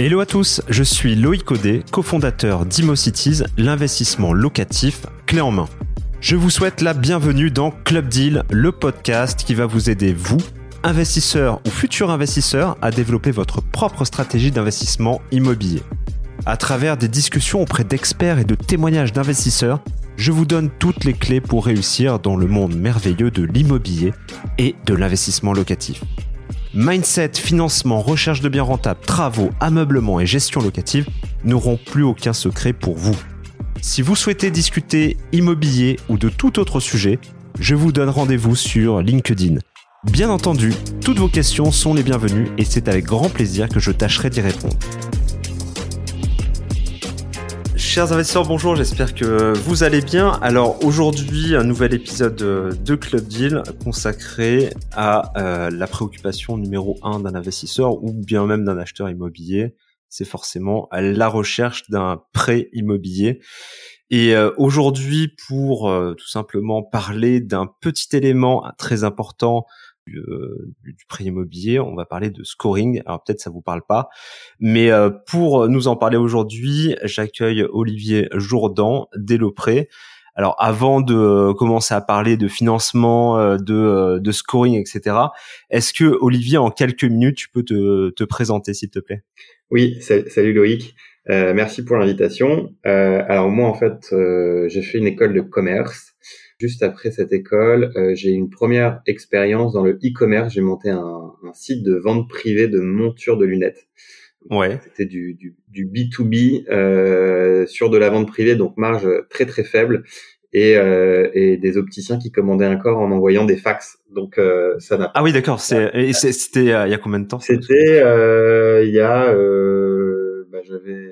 Hello à tous, je suis Loïc Audet, cofondateur d'ImoCities, l'investissement locatif clé en main. Je vous souhaite la bienvenue dans Club Deal, le podcast qui va vous aider, vous, investisseurs ou futurs investisseurs, à développer votre propre stratégie d'investissement immobilier. À travers des discussions auprès d'experts et de témoignages d'investisseurs, je vous donne toutes les clés pour réussir dans le monde merveilleux de l'immobilier et de l'investissement locatif. Mindset, financement, recherche de biens rentables, travaux, ameublement et gestion locative n'auront plus aucun secret pour vous. Si vous souhaitez discuter immobilier ou de tout autre sujet, je vous donne rendez-vous sur LinkedIn. Bien entendu, toutes vos questions sont les bienvenues et c'est avec grand plaisir que je tâcherai d'y répondre. Chers investisseurs, bonjour, j'espère que vous allez bien. Alors aujourd'hui, un nouvel épisode de Club Deal consacré à euh, la préoccupation numéro un d'un investisseur ou bien même d'un acheteur immobilier. C'est forcément à la recherche d'un prêt immobilier. Et euh, aujourd'hui, pour euh, tout simplement parler d'un petit élément très important euh, du, prix immobilier, on va parler de scoring. Alors peut-être ça vous parle pas, mais euh, pour nous en parler aujourd'hui, j'accueille Olivier Jourdan d'Elopré. Alors avant de commencer à parler de financement, euh, de, de scoring, etc., est-ce que Olivier, en quelques minutes, tu peux te, te présenter, s'il te plaît? Oui, salut Loïc. Euh, merci pour l'invitation. Euh, alors moi, en fait, j'ai fait une école de commerce. Juste après cette école, euh, j'ai une première expérience dans le e-commerce. J'ai monté un, un, site de vente privée de montures de lunettes. Ouais. C'était du, du, du, B2B euh, sur de la vente privée, donc marge très très faible. Et, euh, et des opticiens qui commandaient un corps en envoyant des fax. Donc euh, ça n'a. Ah oui, d'accord. C'est c'était il y a combien de temps C'était euh, il y a bah, j'avais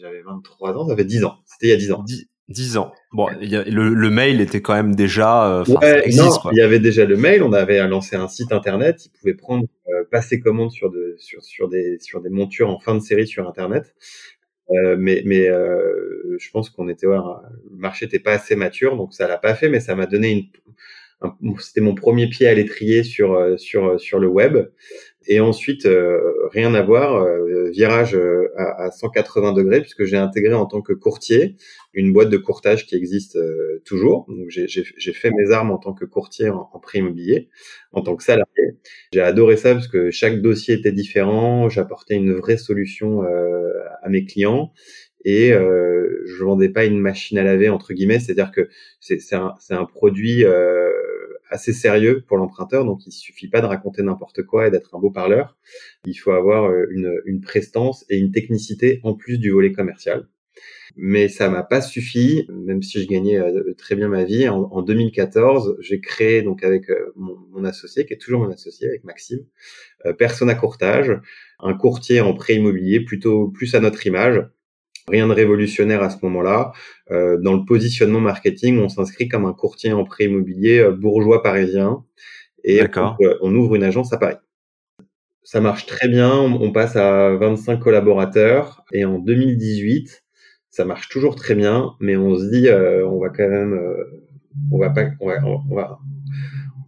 j'avais 23 ans, ça fait 10 ans. C'était il y a 10 ans. 10 ans. Bon, y a, le, le, mail était quand même déjà. Euh, ouais, non, il y avait déjà le mail. On avait lancé un site internet. Ils pouvaient prendre, euh, passer commande sur, de, sur, sur, des, sur des montures en fin de série sur internet. Euh, mais mais je pense qu'on était, ouais, le marché n'était pas assez mature, donc ça l'a pas fait. Mais ça m'a donné une. C'était mon premier pied à l'étrier sur sur sur le web. Et ensuite, euh, rien à voir, euh, virage euh, à, à, 180 degrés, puisque j'ai intégré en tant que courtier une boîte de courtage qui existe toujours. Donc j'ai fait mes armes en tant que courtier en, en prix immobilier, en tant que salarié. J'ai adoré ça parce que chaque dossier était différent, j'apportais une vraie solution à mes clients et euh, je vendais pas une machine à laver entre guillemets, c'est-à-dire que c'est un, un, produit euh, assez sérieux pour l'emprunteur, donc il suffit pas de raconter n'importe quoi et d'être un beau parleur. Il faut avoir euh, une, prestance et une technicité en plus du volet commercial. Mais ça m'a pas suffi, même si je gagnais euh, très bien ma vie. En, en 2014, j'ai créé donc avec euh, mon, associé, qui est toujours mon associé, avec Maxime, Persona Courtage, un courtier en prêt immobilier plutôt plus à notre image, Rien de révolutionnaire à ce moment-là. Euh, dans le positionnement marketing, on s'inscrit comme un courtier en prêt immobilier euh, bourgeois parisien et euh, on, ouvre une agence à Paris. Ça marche très bien, on, passe à 25 collaborateurs et en 2018, ça marche toujours très bien, mais on se dit on va quand même on va pas on va, on va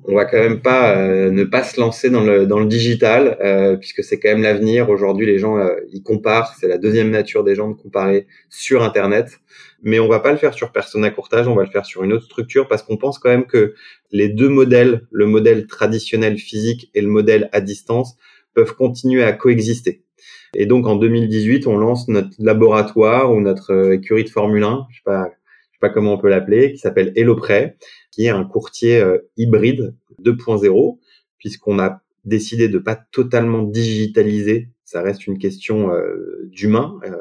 on va quand même pas euh, ne pas se lancer dans le dans le digital euh, puisque c'est quand même l'avenir. Aujourd'hui, les gens euh, ils comparent, c'est la deuxième nature des gens de comparer sur internet, mais on va pas le faire sur Persona Courtage, on va le faire sur une autre structure parce qu'on pense quand même que les deux modèles, le modèle traditionnel physique et le modèle à distance peuvent continuer à coexister. Et donc en 2018, on lance notre laboratoire ou notre écurie de Formule 1, je sais pas pas comment on peut l'appeler, qui s'appelle HelloPrêt qui est un courtier euh, hybride 2.0, puisqu'on a décidé de pas totalement digitaliser. Ça reste une question euh, d'humain. Euh,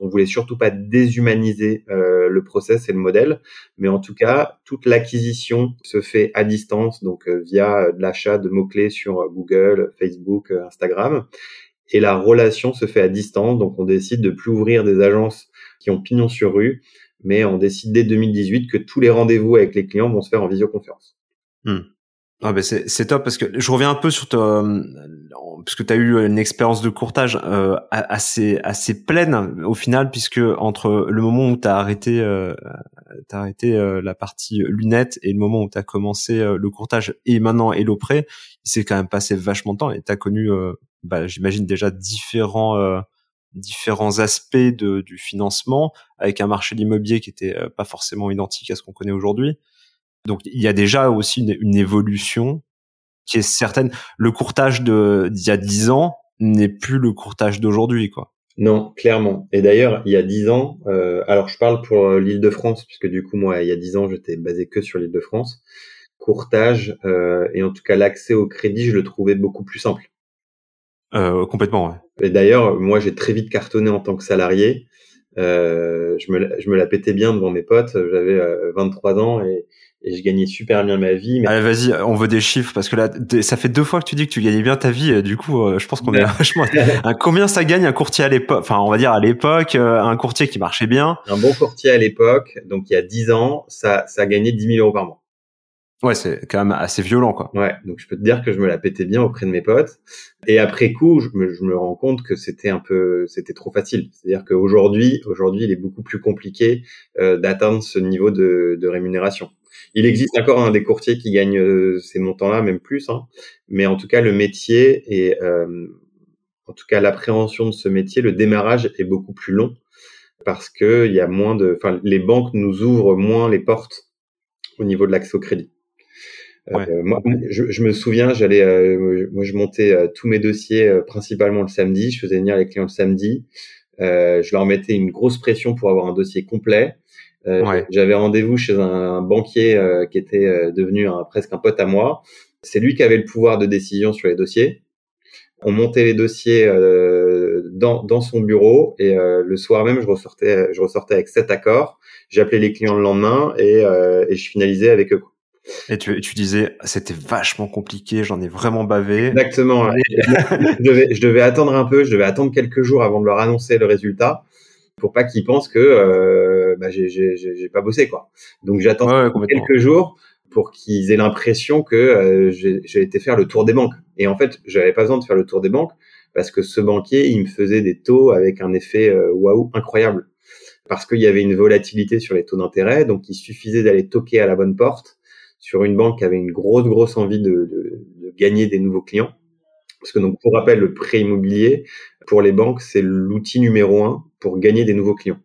on voulait surtout pas déshumaniser le process et le modèle, mais en tout cas, toute l'acquisition se fait à distance, donc via l'achat de mots-clés sur Google, Facebook, Instagram. Et la relation se fait à distance, donc on décide de plus ouvrir des agences qui ont pignon sur rue, mais on décide dès 2018 que tous les rendez-vous avec les clients vont se faire en visioconférence. Hmm. Ah ben c'est top parce que je reviens un peu sur ta, parce que tu as eu une expérience de courtage euh, assez assez pleine au final puisque entre le moment où tu as arrêté euh, as arrêté euh, la partie lunettes et le moment où tu as commencé euh, le courtage et maintenant et l'auprès, il s'est quand même passé vachement de temps et tu as connu bah, j'imagine déjà différents différents aspects de, du financement, avec un marché de qui était pas forcément identique à ce qu'on connaît aujourd'hui. Donc il y a déjà aussi une, une évolution qui est certaine. Le courtage de d'il y a dix ans n'est plus le courtage d'aujourd'hui, quoi. Non, clairement. Et d'ailleurs, il y a dix ans, euh, alors je parle pour euh, l'île de France, puisque du coup, moi, il y a dix ans, j'étais basé que sur l'île de France. Courtage euh, et en tout cas l'accès au crédit, je le trouvais beaucoup plus simple. Euh, complètement, ouais. Et d'ailleurs, moi, j'ai très vite cartonné en tant que salarié. Euh, je, me, je me la pétais bien devant mes potes. J'avais 23 ans et, et je gagnais super bien ma vie. Mais... Allez, vas-y, on veut des chiffres parce que là, ça fait deux fois que tu dis que tu gagnais bien ta vie. Du coup, euh, je pense qu'on est vachement. combien ça gagne un courtier à l'époque Enfin, on va dire à l'époque, euh, un courtier qui marchait bien? Un bon courtier à l'époque, donc il y a dix ans, ça, ça gagnait 10 000 euros par mois. Ouais, c'est quand même assez violent, quoi. Ouais, donc je peux te dire que je me la pétais bien auprès de mes potes. Et après coup, je me, je me rends compte que c'était un peu, c'était trop facile. C'est-à-dire qu'aujourd'hui, aujourd'hui, il est beaucoup plus compliqué euh, d'atteindre ce niveau de, de rémunération. Il existe encore un des courtiers qui gagnent euh, ces montants-là, même plus. Hein. Mais en tout cas, le métier et euh, en tout cas l'appréhension de ce métier, le démarrage est beaucoup plus long parce que il y a moins de, enfin, les banques nous ouvrent moins les portes au niveau de l'accès au crédit. Euh, moi, je, je, me souviens, j'allais, moi, je montais tous mes dossiers principalement le samedi. Je faisais venir les clients le samedi. je leur mettais une grosse pression pour avoir un dossier complet. Euh, j'avais rendez-vous chez un, banquier euh, qui était euh, devenu un, presque un pote à moi. C'est lui qui avait le pouvoir de décision sur les dossiers. On montait les dossiers dans, dans son bureau et le soir même, je ressortais, je ressortais avec sept accords. J'appelais les clients le lendemain et, et je finalisais avec eux. Et tu, tu disais, c'était vachement compliqué, j'en ai vraiment bavé. Exactement. je, devais, je devais attendre un peu, je devais attendre quelques jours avant de leur annoncer le résultat pour pas qu'ils pensent que euh, bah, j'ai pas bossé quoi. Donc j'attends quelques jours pour qu'ils aient l'impression que euh, j'ai été faire le tour des banques. Et en fait, j'avais pas besoin de faire le tour des banques parce que ce banquier, il me faisait des taux avec un effet euh, waouh incroyable. Parce qu'il y avait une volatilité sur les taux d'intérêt, donc il suffisait d'aller toquer à la bonne porte sur une banque qui avait une grosse grosse envie de, de, de gagner des nouveaux clients. Parce que donc pour rappel, le prêt immobilier pour les banques, c'est l'outil numéro un pour gagner des nouveaux clients.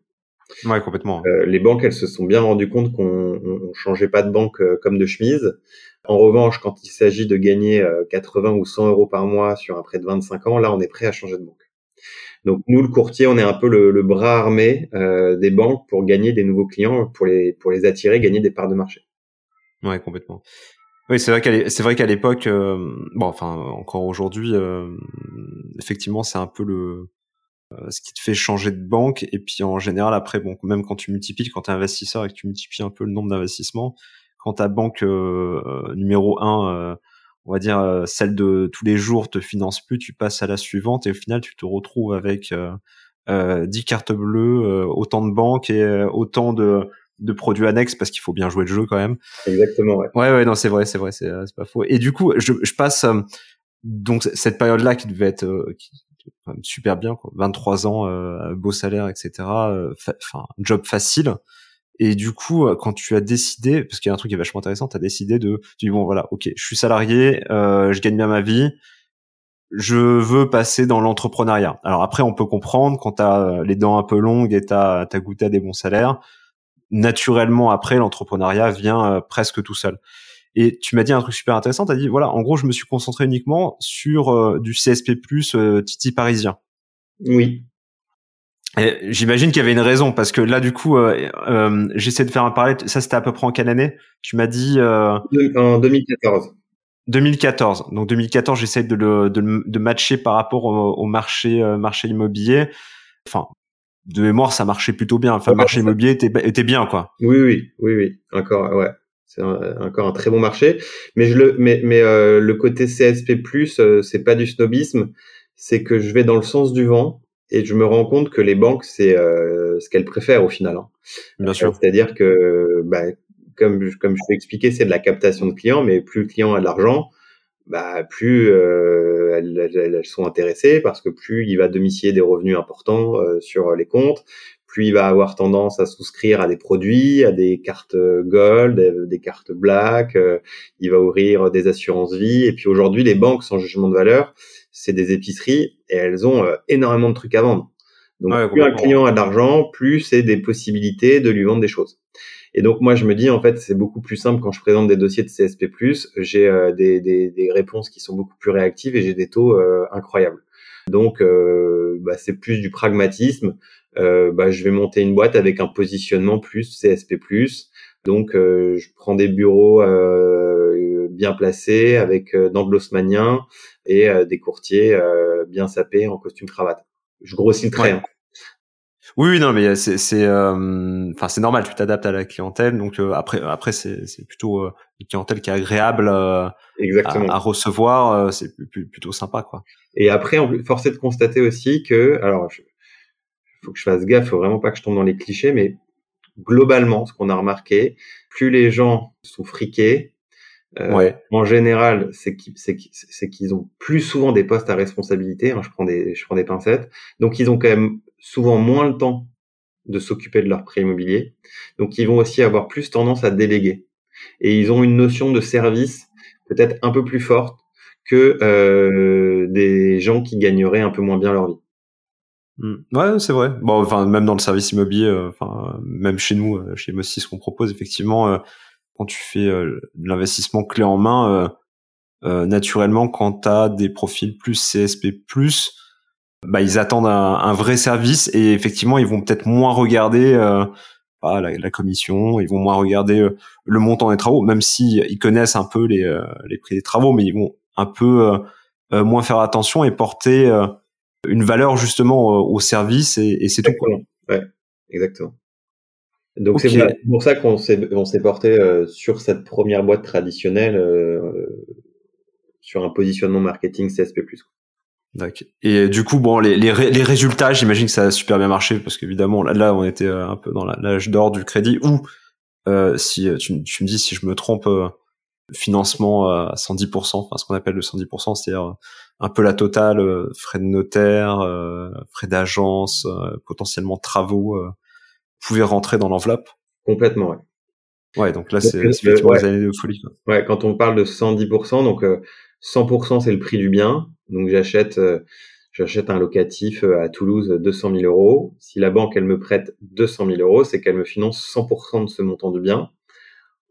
Ouais, complètement. Euh, les banques, elles se sont bien rendues compte qu'on ne changeait pas de banque euh, comme de chemise. En revanche, quand il s'agit de gagner 80 euh, ou 100 euros par mois sur un prêt de 25 ans, là, on est prêt à changer de banque. Donc nous, le courtier, on est un peu le, bras armé des banques pour gagner des nouveaux clients, pour les pour les attirer, gagner des parts de marché. Ouais, complètement. Oui, c'est vrai qu'à l'époque, bon, enfin encore aujourd'hui, effectivement, c'est un peu le euh, ce qui te fait changer de banque. Et puis en général, après, bon, même quand tu multiplies, quand tu es investisseur et que tu multiplies un peu le nombre d'investissements, quand ta banque euh, euh, numéro un, on va dire celle de tous les jours, te finance plus, tu passes à la suivante et au final, tu te retrouves avec euh, 10 cartes bleues, autant de banques et autant de de produits annexes parce qu'il faut bien jouer le jeu quand même. Exactement, ouais. Ouais, ouais, non, c'est vrai, c'est vrai, c'est pas faux. Et du coup, je, je passe donc cette période-là qui devait être qui, super bien, quoi. 23 ans, euh, beau salaire, etc. Euh, enfin, job facile. Et du coup, euh, quand tu as décidé, parce qu'il y a un truc qui est vachement intéressant, tu as décidé de, tu dis bon voilà, ok, je suis salarié, euh, je gagne bien ma vie, je veux passer dans l'entrepreneuriat. Alors après, on peut comprendre quand tu as les dents un peu longues et tu as, goûté à des bons salaires, naturellement après, l'entrepreneuriat vient presque tout seul. Et tu m'as dit un truc super intéressant, tu as dit, voilà, en gros, je me suis concentré uniquement sur euh, du CSP+, euh, Titi parisien. Oui. J'imagine qu'il y avait une raison, parce que là, du coup, euh, euh j'essaie de faire un parallèle. Ça, c'était à peu près en quelle année? Tu m'as dit... En 2014. 2014. Donc 2014, j'essaie de le de, de, matcher par rapport au, marché marché immobilier. Enfin, de mémoire, ça marchait plutôt bien. Enfin, le marché immobilier était, était bien, quoi. Oui, oui, oui, oui. Encore, ouais c'est encore un très bon marché. Mais je le, mais, mais euh, le côté CSP+, euh, c'est pas du snobisme, c'est que je vais dans le sens du vent et je me rends compte que les banques c'est euh, ce qu'elles préfèrent au final. Hein. Bien sûr. C'est-à-dire que, bah, comme comme je t'ai expliqué, c'est de la captation de clients, mais plus le client a de l'argent, bah plus euh, elles, elles, sont intéressées parce que plus il va domicilier des revenus importants sur les comptes, plus il va avoir tendance à souscrire à des produits, à des cartes gold, des cartes black, euh, il va ouvrir des assurances vie. Et puis aujourd'hui, les banques, sans jugement de valeur, c'est des épiceries et elles ont euh, énormément de trucs à vendre. Donc plus un client a d'argent, plus c'est des possibilités de lui vendre des choses. Et donc moi je me dis en fait c'est beaucoup plus simple quand je présente des dossiers de CSP+, j'ai euh, des, des, des, réponses qui sont beaucoup plus réactives et j'ai des taux euh, incroyables. Donc euh, bah, c'est plus du pragmatisme. bah, je vais monter une boîte avec un positionnement plus CSP+. Donc je prends des bureaux bien placés avec d'anglo-haussmanniens et des courtiers bien sapés en costume cravate. Je grossis le trait. Hein. Oui, non, mais c'est c'est euh, enfin c'est normal, tu t'adaptes à la clientèle, donc euh, après après c'est c'est plutôt euh, une clientèle qui est agréable Exactement. À, recevoir, c'est plutôt sympa quoi. Et après, force est de constater aussi que alors il faut que je fasse gaffe, faut vraiment pas que je tombe dans les clichés, mais globalement, ce qu'on a remarqué, plus les gens sont friqués, ouais. En général, c'est qu'ils ont plus souvent des postes à responsabilité. Hein, je prends des je prends des pincettes. Donc ils ont quand même souvent moins le temps de s'occuper de leur prêt immobilier. Donc, ils vont aussi avoir plus tendance à déléguer. Et ils ont une notion de service peut-être un peu plus forte que euh, des gens qui gagneraient un peu moins bien leur vie. Mmh. Ouais, c'est vrai. Bon, enfin, même dans le service immobilier, euh, enfin, même chez nous, euh, chez Mossi, ce qu'on propose, effectivement, quand tu fais l'investissement clé en main, naturellement, quand tu as des profils plus CSP+, bah, ils attendent un, un, vrai service et effectivement ils vont peut-être moins regarder euh, bah, la, la, commission, ils vont moins regarder euh, le montant des travaux, même si ils connaissent un peu les, euh, les prix des travaux, mais ils vont un peu euh, moins faire attention et porter une valeur justement au service et, et c'est tout. Quoi. Ouais, exactement. Donc c'est pour ça qu'on s'est on s'est porté sur cette première boîte traditionnelle sur un positionnement marketing CSP+. Et du coup, bon, les, les, les résultats, j'imagine que ça a super bien marché parce qu'évidemment, là, là, on était euh, un peu dans l'âge d'or du crédit. Ou euh, si euh, tu, tu, me dis si je me trompe, euh, financement à 110%, enfin ce qu'on appelle le 110%, c'est-à-dire un peu la totale, frais de notaire, frais d'agence, potentiellement travaux, pouvaient rentrer dans l'enveloppe. Complètement, ouais. Ouais, donc là, c'est effectivement des années de folie. Quoi. Ouais, quand on parle de 110%, donc 100% c'est le prix du bien. Donc j'achète euh, j'achète un locatif euh, à Toulouse 200 000 euros. Si la banque elle me prête 200 000 euros, c'est qu'elle me finance 100% de ce montant de bien.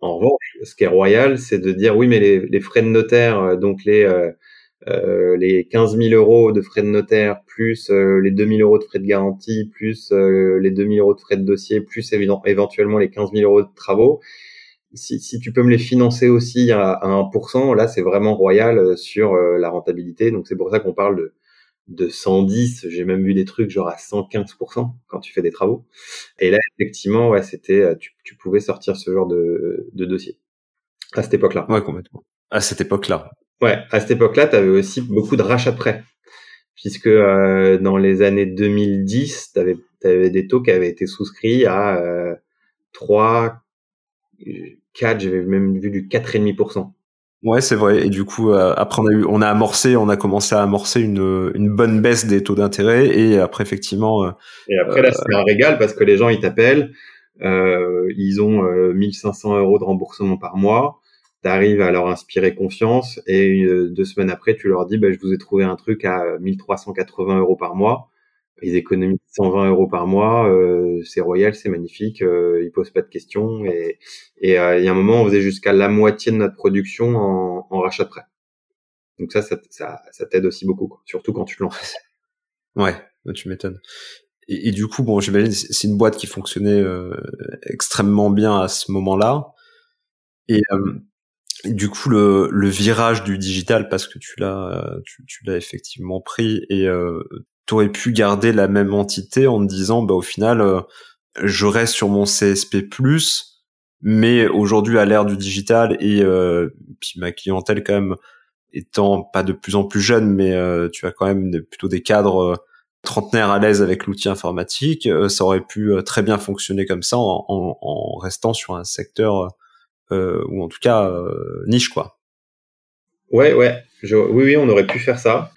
En revanche, ce qui est royal, c'est de dire oui, mais les, les frais de notaire, euh, donc les euh, les 15 000 euros de frais de notaire, plus les 2 000 euros de frais de garantie, plus les 2 000 euros de frais de dossier, plus éventuellement les 15 000 euros de travaux, si, si, tu peux me les financer aussi à, à 1%, là c'est vraiment royal euh, sur euh, la rentabilité. Donc c'est pour ça qu'on parle de, de 110. J'ai même vu des trucs genre à 115% quand tu fais des travaux. Et là effectivement, ouais, c'était euh, tu, tu pouvais sortir ce genre de, de dossier à cette époque-là. Ouais, complètement. À cette époque-là. Ouais, à cette époque-là, tu avais aussi beaucoup de rachats de prêts. Puisque euh, dans les années 2010, tu avais, avais, des taux qui avaient été souscrits à euh, 3, 4, j'avais même vu du 4,5%. Ouais, c'est vrai. Et du coup, euh, après, on a eu, on a amorcé, on a commencé à amorcer une, une bonne baisse des taux d'intérêt. Et après, effectivement. Euh, et après, là, c'est un régal parce que les gens, ils t'appellent, euh, ils ont 1500 euros de remboursement par mois. Tu arrives à leur inspirer confiance et deux semaines après, tu leur dis, bah, je vous ai trouvé un truc à 1380 euros par mois ils économisent 120 euros par mois, euh, c'est royal, c'est magnifique, euh, ils posent pas de questions et et euh, il y a un moment on faisait jusqu'à la moitié de notre production en, en rachat de prêt. Donc ça, ça, ça, ça t'aide aussi beaucoup, quoi. surtout quand tu te lances. Ouais, tu m'étonnes. Et, et, du coup, bon, j'imagine c'est une boîte qui fonctionnait euh, extrêmement bien à ce moment-là. Et euh, du coup, le, le virage du digital, parce que tu l'as, tu, tu l'as effectivement pris et euh, tu pu garder la même entité en te disant, bah, au final, euh, je reste sur mon CSP+, mais aujourd'hui, à l'ère du digital et euh, puis ma clientèle quand même étant pas de plus en plus jeune, mais euh, tu as quand même plutôt des cadres trentenaires à l'aise avec l'outil informatique, ça aurait pu très bien fonctionner comme ça en, en, restant sur un secteur ou en tout cas niche quoi. Ouais, ouais, oui, oui, on aurait pu faire ça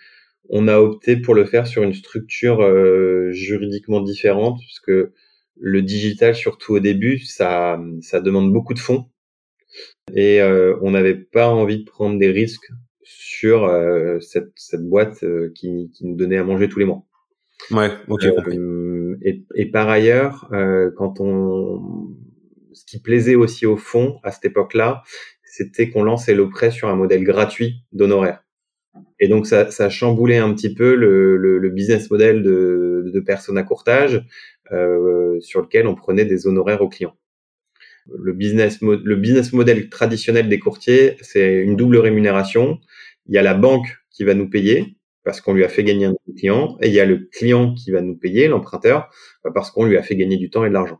on a opté pour le faire sur une structure euh, juridiquement différente, parce que le digital, surtout au début, ça, ça demande beaucoup de fonds. Et euh, on n'avait pas envie de prendre des risques sur euh, cette, cette boîte qui, qui nous donnait à manger tous les mois. Ouais, ok, et, et, par ailleurs, euh, quand on, ce qui plaisait aussi au fond à cette époque-là, c'était qu'on lançait le prêt sur un modèle gratuit d'honoraires. Et donc ça, ça chamboulait un petit peu le, le, le business model de, de personnes à courtage euh, sur lequel on prenait des honoraires aux clients. Le business, le business model traditionnel des courtiers, c'est une double rémunération. Il y a la banque qui va nous payer parce qu'on lui a fait gagner un client, et il y a le client qui va nous payer, l'emprunteur, parce qu'on lui a fait gagner du temps et de l'argent.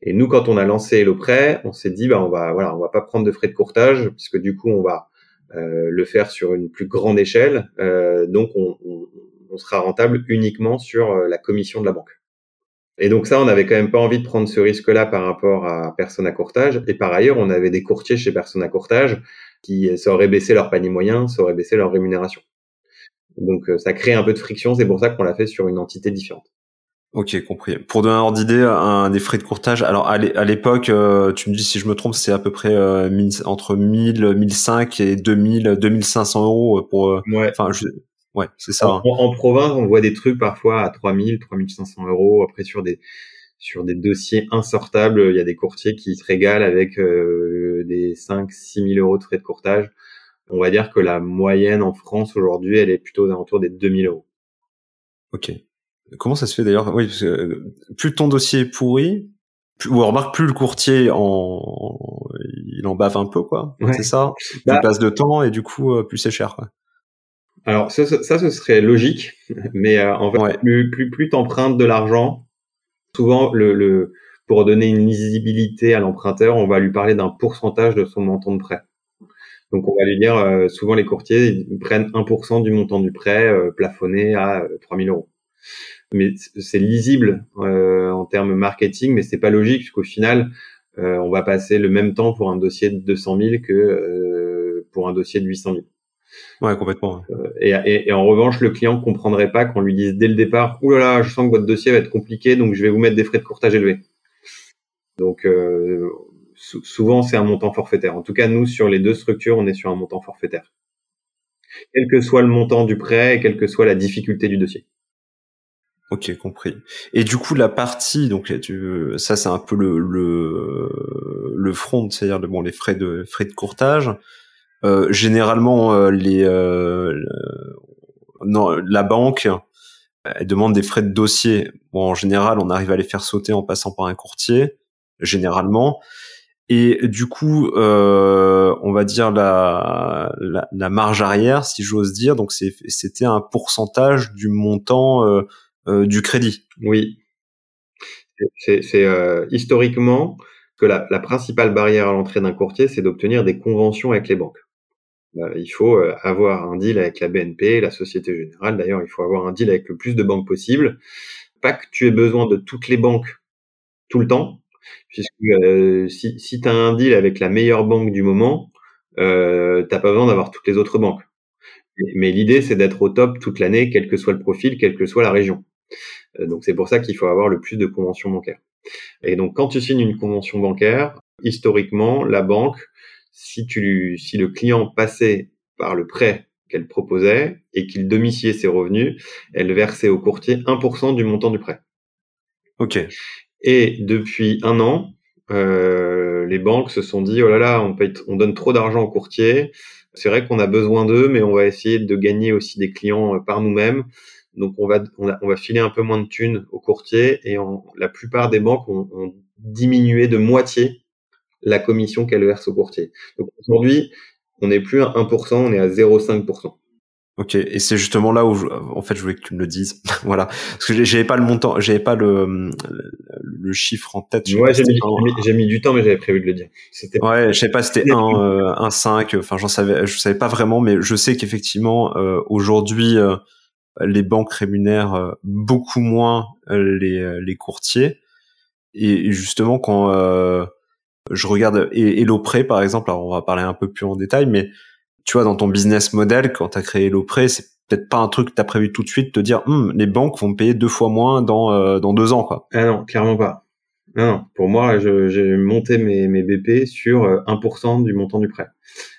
Et nous, quand on a lancé le prêt, on s'est dit, bah, on va, voilà, on va pas prendre de frais de courtage, puisque du coup, on va le faire sur une plus grande échelle. Euh, donc, on, sera rentable uniquement sur euh, la commission de la banque. Et donc ça, on n'avait quand même pas envie de prendre ce risque-là par rapport à personne à courtage. Et par ailleurs, on avait des courtiers chez personne à courtage qui ça aurait baissé leur panier moyen, ça aurait baissé leur rémunération. Donc ça crée un peu de friction. C'est pour ça qu'on l'a fait sur une entité différente. Ok, compris. Pour donner un ordre d'idée, un des frais de courtage. Alors à l'époque, euh, tu me dis si je me trompe, c'est à peu près euh, entre 1000, 1005 et 2000, 2500 euros pour. Euh, ouais. Enfin, ouais, c'est ça. En, en, province, on voit des trucs parfois à 3000, 3500 euros. Après sur des sur des dossiers insortables, il y a des courtiers qui se régalent avec des 5, 6000 euros de frais de courtage. On va dire que la moyenne en France aujourd'hui, elle est plutôt aux alentours des 2000 euros. Ok. Comment ça se fait d'ailleurs? Oui, parce que plus ton dossier est pourri, plus, ou remarque plus le courtier en, il en bave un peu quoi. C'est ça? Bah, il passe de temps et du coup euh, plus c'est cher quoi. Alors ça, ça, ce serait logique, mais euh, en fait plus plus plus t'empruntes de l'argent, souvent le, le pour donner une lisibilité à l'emprunteur, on va lui parler d'un pourcentage de son montant de prêt. Donc on va lui dire, euh, souvent les courtiers ils prennent 1% du montant du prêt plafonné à 3000 euros mais c'est lisible euh, en termes marketing, mais c'est pas logique puisqu'au final, euh, on va passer le même temps pour un dossier de 200 000 que euh, pour un dossier de 800 000. Ouais, complètement. Euh, et, et, et, en revanche, le client comprendrait pas qu'on lui dise dès le départ, ouh là là, je sens que votre dossier va être compliqué, donc je vais vous mettre des frais de courtage élevés. Donc euh, souvent c'est un montant forfaitaire. En tout cas, nous sur les deux structures, on est sur un montant forfaitaire, quel que soit le montant du prêt et quelle que soit la difficulté du dossier. Ok, compris. Et du coup, la partie, donc ça, c'est un peu le le, le front, c'est-à-dire bon les frais de frais de courtage. Euh, généralement, euh, les euh, non, la banque elle demande des frais de dossier. Bon, en général, on arrive à les faire sauter en passant par un courtier, généralement. Et du coup, euh, on va dire la, la, la marge arrière, si j'ose dire. Donc, c'était un pourcentage du montant euh, du crédit. Oui. C'est euh, historiquement que la, principale barrière à l'entrée d'un courtier, c'est d'obtenir des conventions avec les banques. Euh, il faut euh, avoir un deal avec la BNP, la Société Générale. D'ailleurs, il faut avoir un deal avec le plus de banques possible. Pas que tu aies besoin de toutes les banques tout le temps, puisque euh, si, si tu as un deal avec la meilleure banque du moment, euh, t'as pas besoin d'avoir toutes les autres banques. Mais l'idée, c'est d'être au top toute l'année, quel que soit le profil, quelle que soit la région. Euh, donc c'est pour ça qu'il faut avoir le plus de conventions bancaires. Et donc quand tu signes une convention bancaire, historiquement, la banque, si tu, si le client passait par le prêt qu'elle proposait et qu'il domiciliait ses revenus, elle versait au courtier 1% du montant du prêt. Ok. Et depuis un an, euh, les banques se sont dit oh là là, on, paye, on donne trop d'argent au courtier. C'est vrai qu'on a besoin d'eux, mais on va essayer de gagner aussi des clients euh, par nous-mêmes. Donc on va, on, va filer un peu moins de thunes aux courtiers et la plupart des banques ont, ont diminué de moitié la commission qu'elles versent aux courtiers. Donc aujourd'hui, on n'est plus à 1%, on est à 0,5%. Ok, et c'est justement là où, en fait, je voulais que tu me le dises. voilà, parce que j'avais pas le montant, j'avais pas le, le chiffre en tête. Ouais, j'ai mis, mis, du temps, mais j'avais prévu de le dire. C'était. Ouais, je sais pas, c'était un, euh, un 5. Enfin, j'en savais, je savais pas vraiment, mais je sais qu'effectivement, euh, aujourd'hui, euh, les banques rémunèrent euh, beaucoup moins euh, les, euh, les courtiers. Et justement, quand je regarde Prêt par exemple, alors on va parler un peu plus en détail, mais tu vois, dans ton business model, quand tu as créé Prêt c'est peut-être pas un truc que tu as prévu tout de suite, de dire, hum, les banques vont payer deux fois moins dans, dans deux ans. Quoi. Ah non, clairement pas. Non, non. Pour moi, j'ai monté mes, mes BP sur 1% du montant du prêt,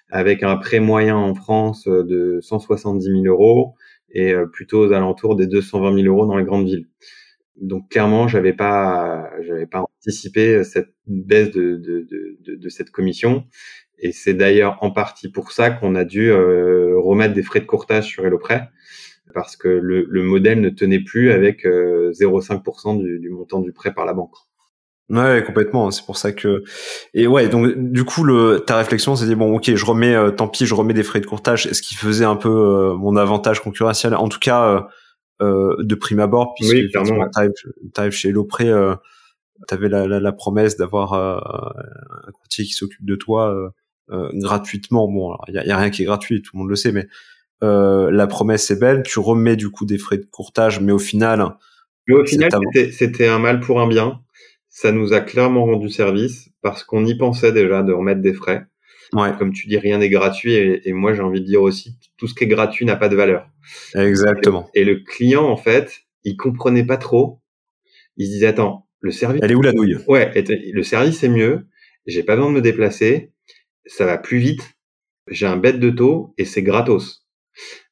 avec un prêt moyen en France de 170 000 euros et plutôt aux alentours des 220 000 euros dans les grandes villes. Donc clairement, j'avais pas, j'avais pas anticipé cette baisse de, de, de, cette commission. Et c'est d'ailleurs en partie pour ça qu'on a dû remettre des frais de courtage sur HelloPrêt parce que le, le, modèle ne tenait plus avec 0,5% du, du montant du prêt par la banque. Ouais, complètement. C'est pour ça que et ouais, donc du coup, le ta réflexion, c'est dit bon, ok, je remets, euh, tant pis, je remets des frais de courtage, ce qui faisait un peu euh, mon avantage concurrentiel, en tout cas euh, de prime abord, puisque oui, t'arrives, t'arrives chez Lopré, euh, t'avais la, la, la promesse d'avoir un courtier qui s'occupe de toi gratuitement. Bon, il y a, y a, rien qui est gratuit, tout le monde le sait, mais la promesse est belle. Tu remets du coup des frais de courtage, mais au final, mais au final, c'était un mal pour un bien ça nous a clairement rendu service parce qu'on y pensait déjà de remettre des frais. Ouais. Comme tu dis, rien n'est gratuit et, moi j'ai envie de dire aussi, tout ce qui est gratuit n'a pas de valeur. Exactement. Et, le client, en fait, il comprenait pas trop. Il se disait, attends, le service. Elle est où la douille? Ouais, le service est mieux. J'ai pas besoin de me déplacer. Ça va plus vite. J'ai un bête de taux et c'est gratos.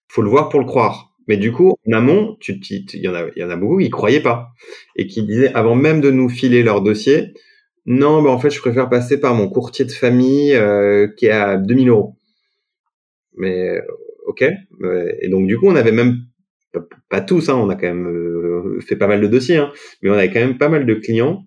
Faut le voir pour le croire. Mais du coup, en amont, il y en a, y en a beaucoup qui croyaient pas et qui disaient avant même de nous filer leur dossier, non, ben en fait, je préfère passer par mon courtier de famille euh, qui est à 2000 euros. Mais ok. Et donc du coup, on avait même pas, tous, hein, on a quand même euh, fait pas mal de dossiers, hein, mais on avait quand même pas mal de clients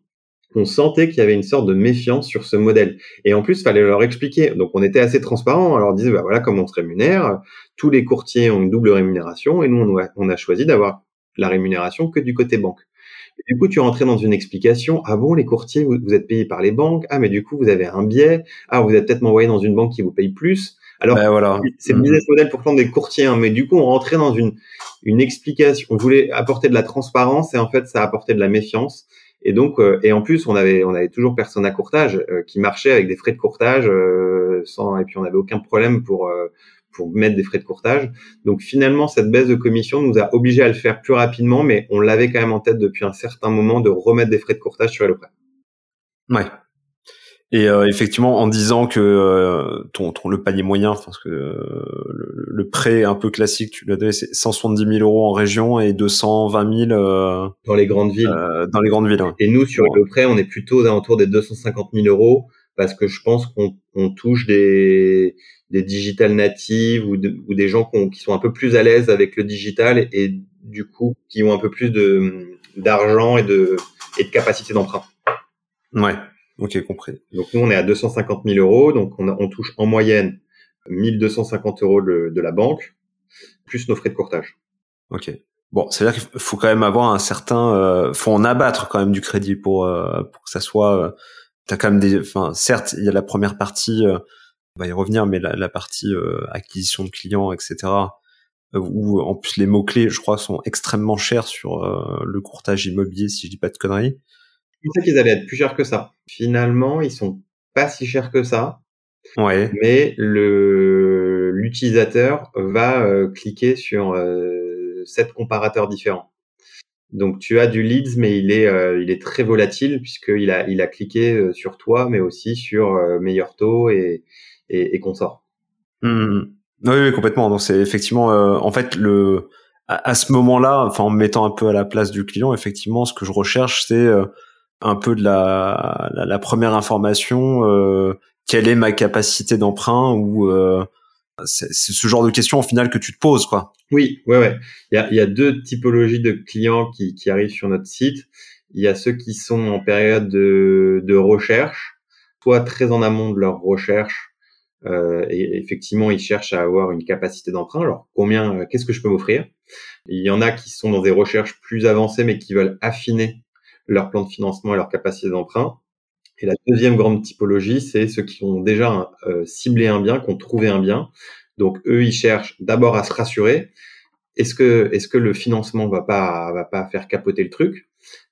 on sentait qu'il y avait une sorte de méfiance sur ce modèle. Et en plus, il fallait leur expliquer. Donc, on était assez transparent. On leur disait, bah, voilà comment on se rémunère. Tous les courtiers ont une double rémunération et nous, on a, on a choisi d'avoir la rémunération que du côté banque. Et du coup, tu rentrais dans une explication. Ah bon, les courtiers, vous, êtes payés par les banques? Ah, mais du coup, vous avez un biais. Ah, vous êtes peut-être envoyé dans une banque qui vous paye plus. Alors, ben voilà. c'est le business model pourtant des courtiers, hein, mais du coup, on rentrait dans une, une explication. On voulait apporter de la transparence et en fait, ça apportait de la méfiance. Et donc, euh, et en plus, on avait, on avait toujours personne à courtage euh, qui marchait avec des frais de courtage euh, sans, et puis on n'avait aucun problème pour pour mettre des frais de courtage. Donc finalement, cette baisse de commission nous a obligés à le faire plus rapidement, mais on l'avait quand même en tête depuis un certain moment de remettre des frais de courtage sur HelloPrêt. Ouais. Et euh, effectivement, en disant que euh, ton, ton, le panier moyen, parce que euh, le, le, prêt un peu classique, tu l'as donné, c'est 170 000 euros en région et 220 000 dans les grandes villes. dans les grandes villes. Et nous, sur le prêt, on est plutôt aux alentours des 250 000 euros parce que je pense qu'on on touche des, des digital natives ou, ou des gens qui sont un peu plus à l'aise avec le digital et, du coup qui ont un peu plus de d'argent et de et de capacité d'emprunt. Ouais. Ok, compris. Donc nous, on est à 250 000 euros, donc on, on touche en moyenne 1250 euros de, la banque, plus nos frais de courtage. Ok. Bon, c'est-à-dire qu'il faut quand même avoir un certain, euh, faut en abattre quand même du crédit pour euh, pour que ça soit. Euh, T'as quand même des, enfin, certes, il y a la première partie, euh, on va y revenir, mais la, la partie euh, acquisition de clients, etc. Où en plus les mots clés, je crois, sont extrêmement chers sur le courtage immobilier, si je dis pas de conneries. Je pensais qu'ils allaient être plus chers que ça. Finalement, ils sont pas si chers que ça. Ouais. Mais le l'utilisateur va euh, cliquer sur euh, sept comparateurs différents. Donc tu as du leads, mais il est euh, il est très volatile puisqu'il a il a cliqué euh, sur toi, mais aussi sur meilleur taux et et, et consort. Mmh. Oui, oui, complètement. Donc c'est effectivement en fait le à, à ce moment-là, enfin en me mettant un peu à la place du client, effectivement, ce que je recherche, c'est un peu de la, la, première information, euh, quelle est ma capacité d'emprunt ou euh, c'est ce genre de questions au final que tu te poses quoi. Oui, ouais, ouais. Il y a, y a deux typologies de clients qui, qui arrivent sur notre site. Il y a ceux qui sont en période de, de recherche, soit très en amont de leur recherche, euh, et effectivement ils cherchent à avoir une capacité d'emprunt. Alors combien, qu'est-ce que je peux m'offrir? Il y en a qui sont dans des recherches plus avancées mais qui veulent affiner leur plan de financement et leur capacité d'emprunt. Et la deuxième grande typologie, c'est ceux qui ont déjà euh, ciblé un bien, qui ont trouvé un bien. Donc eux, ils cherchent d'abord à se rassurer. Est-ce que, est-ce que le financement va pas, va pas faire capoter le truc?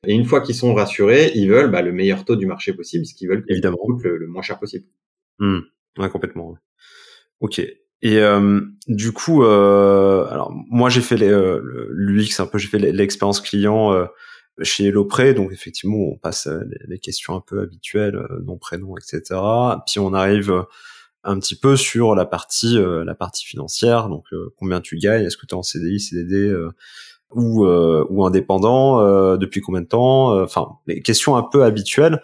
Et une fois qu'ils sont rassurés, ils veulent bah, le meilleur taux du marché possible, ce qu'ils veulent évidemment le, le, moins cher possible. Mmh. Ouais, complètement. Ok. Et euh, du coup, euh, alors moi j'ai fait l'UX un peu, j'ai fait l'expérience client chez Lopré, donc effectivement, on passe les questions un peu habituelles, euh, nom, prénom, etc. Puis on arrive un petit peu sur la partie la partie financière, donc combien tu gagnes, est-ce que tu es en CDI, CDD ou ou indépendant, depuis combien de temps, enfin les questions un peu habituelles.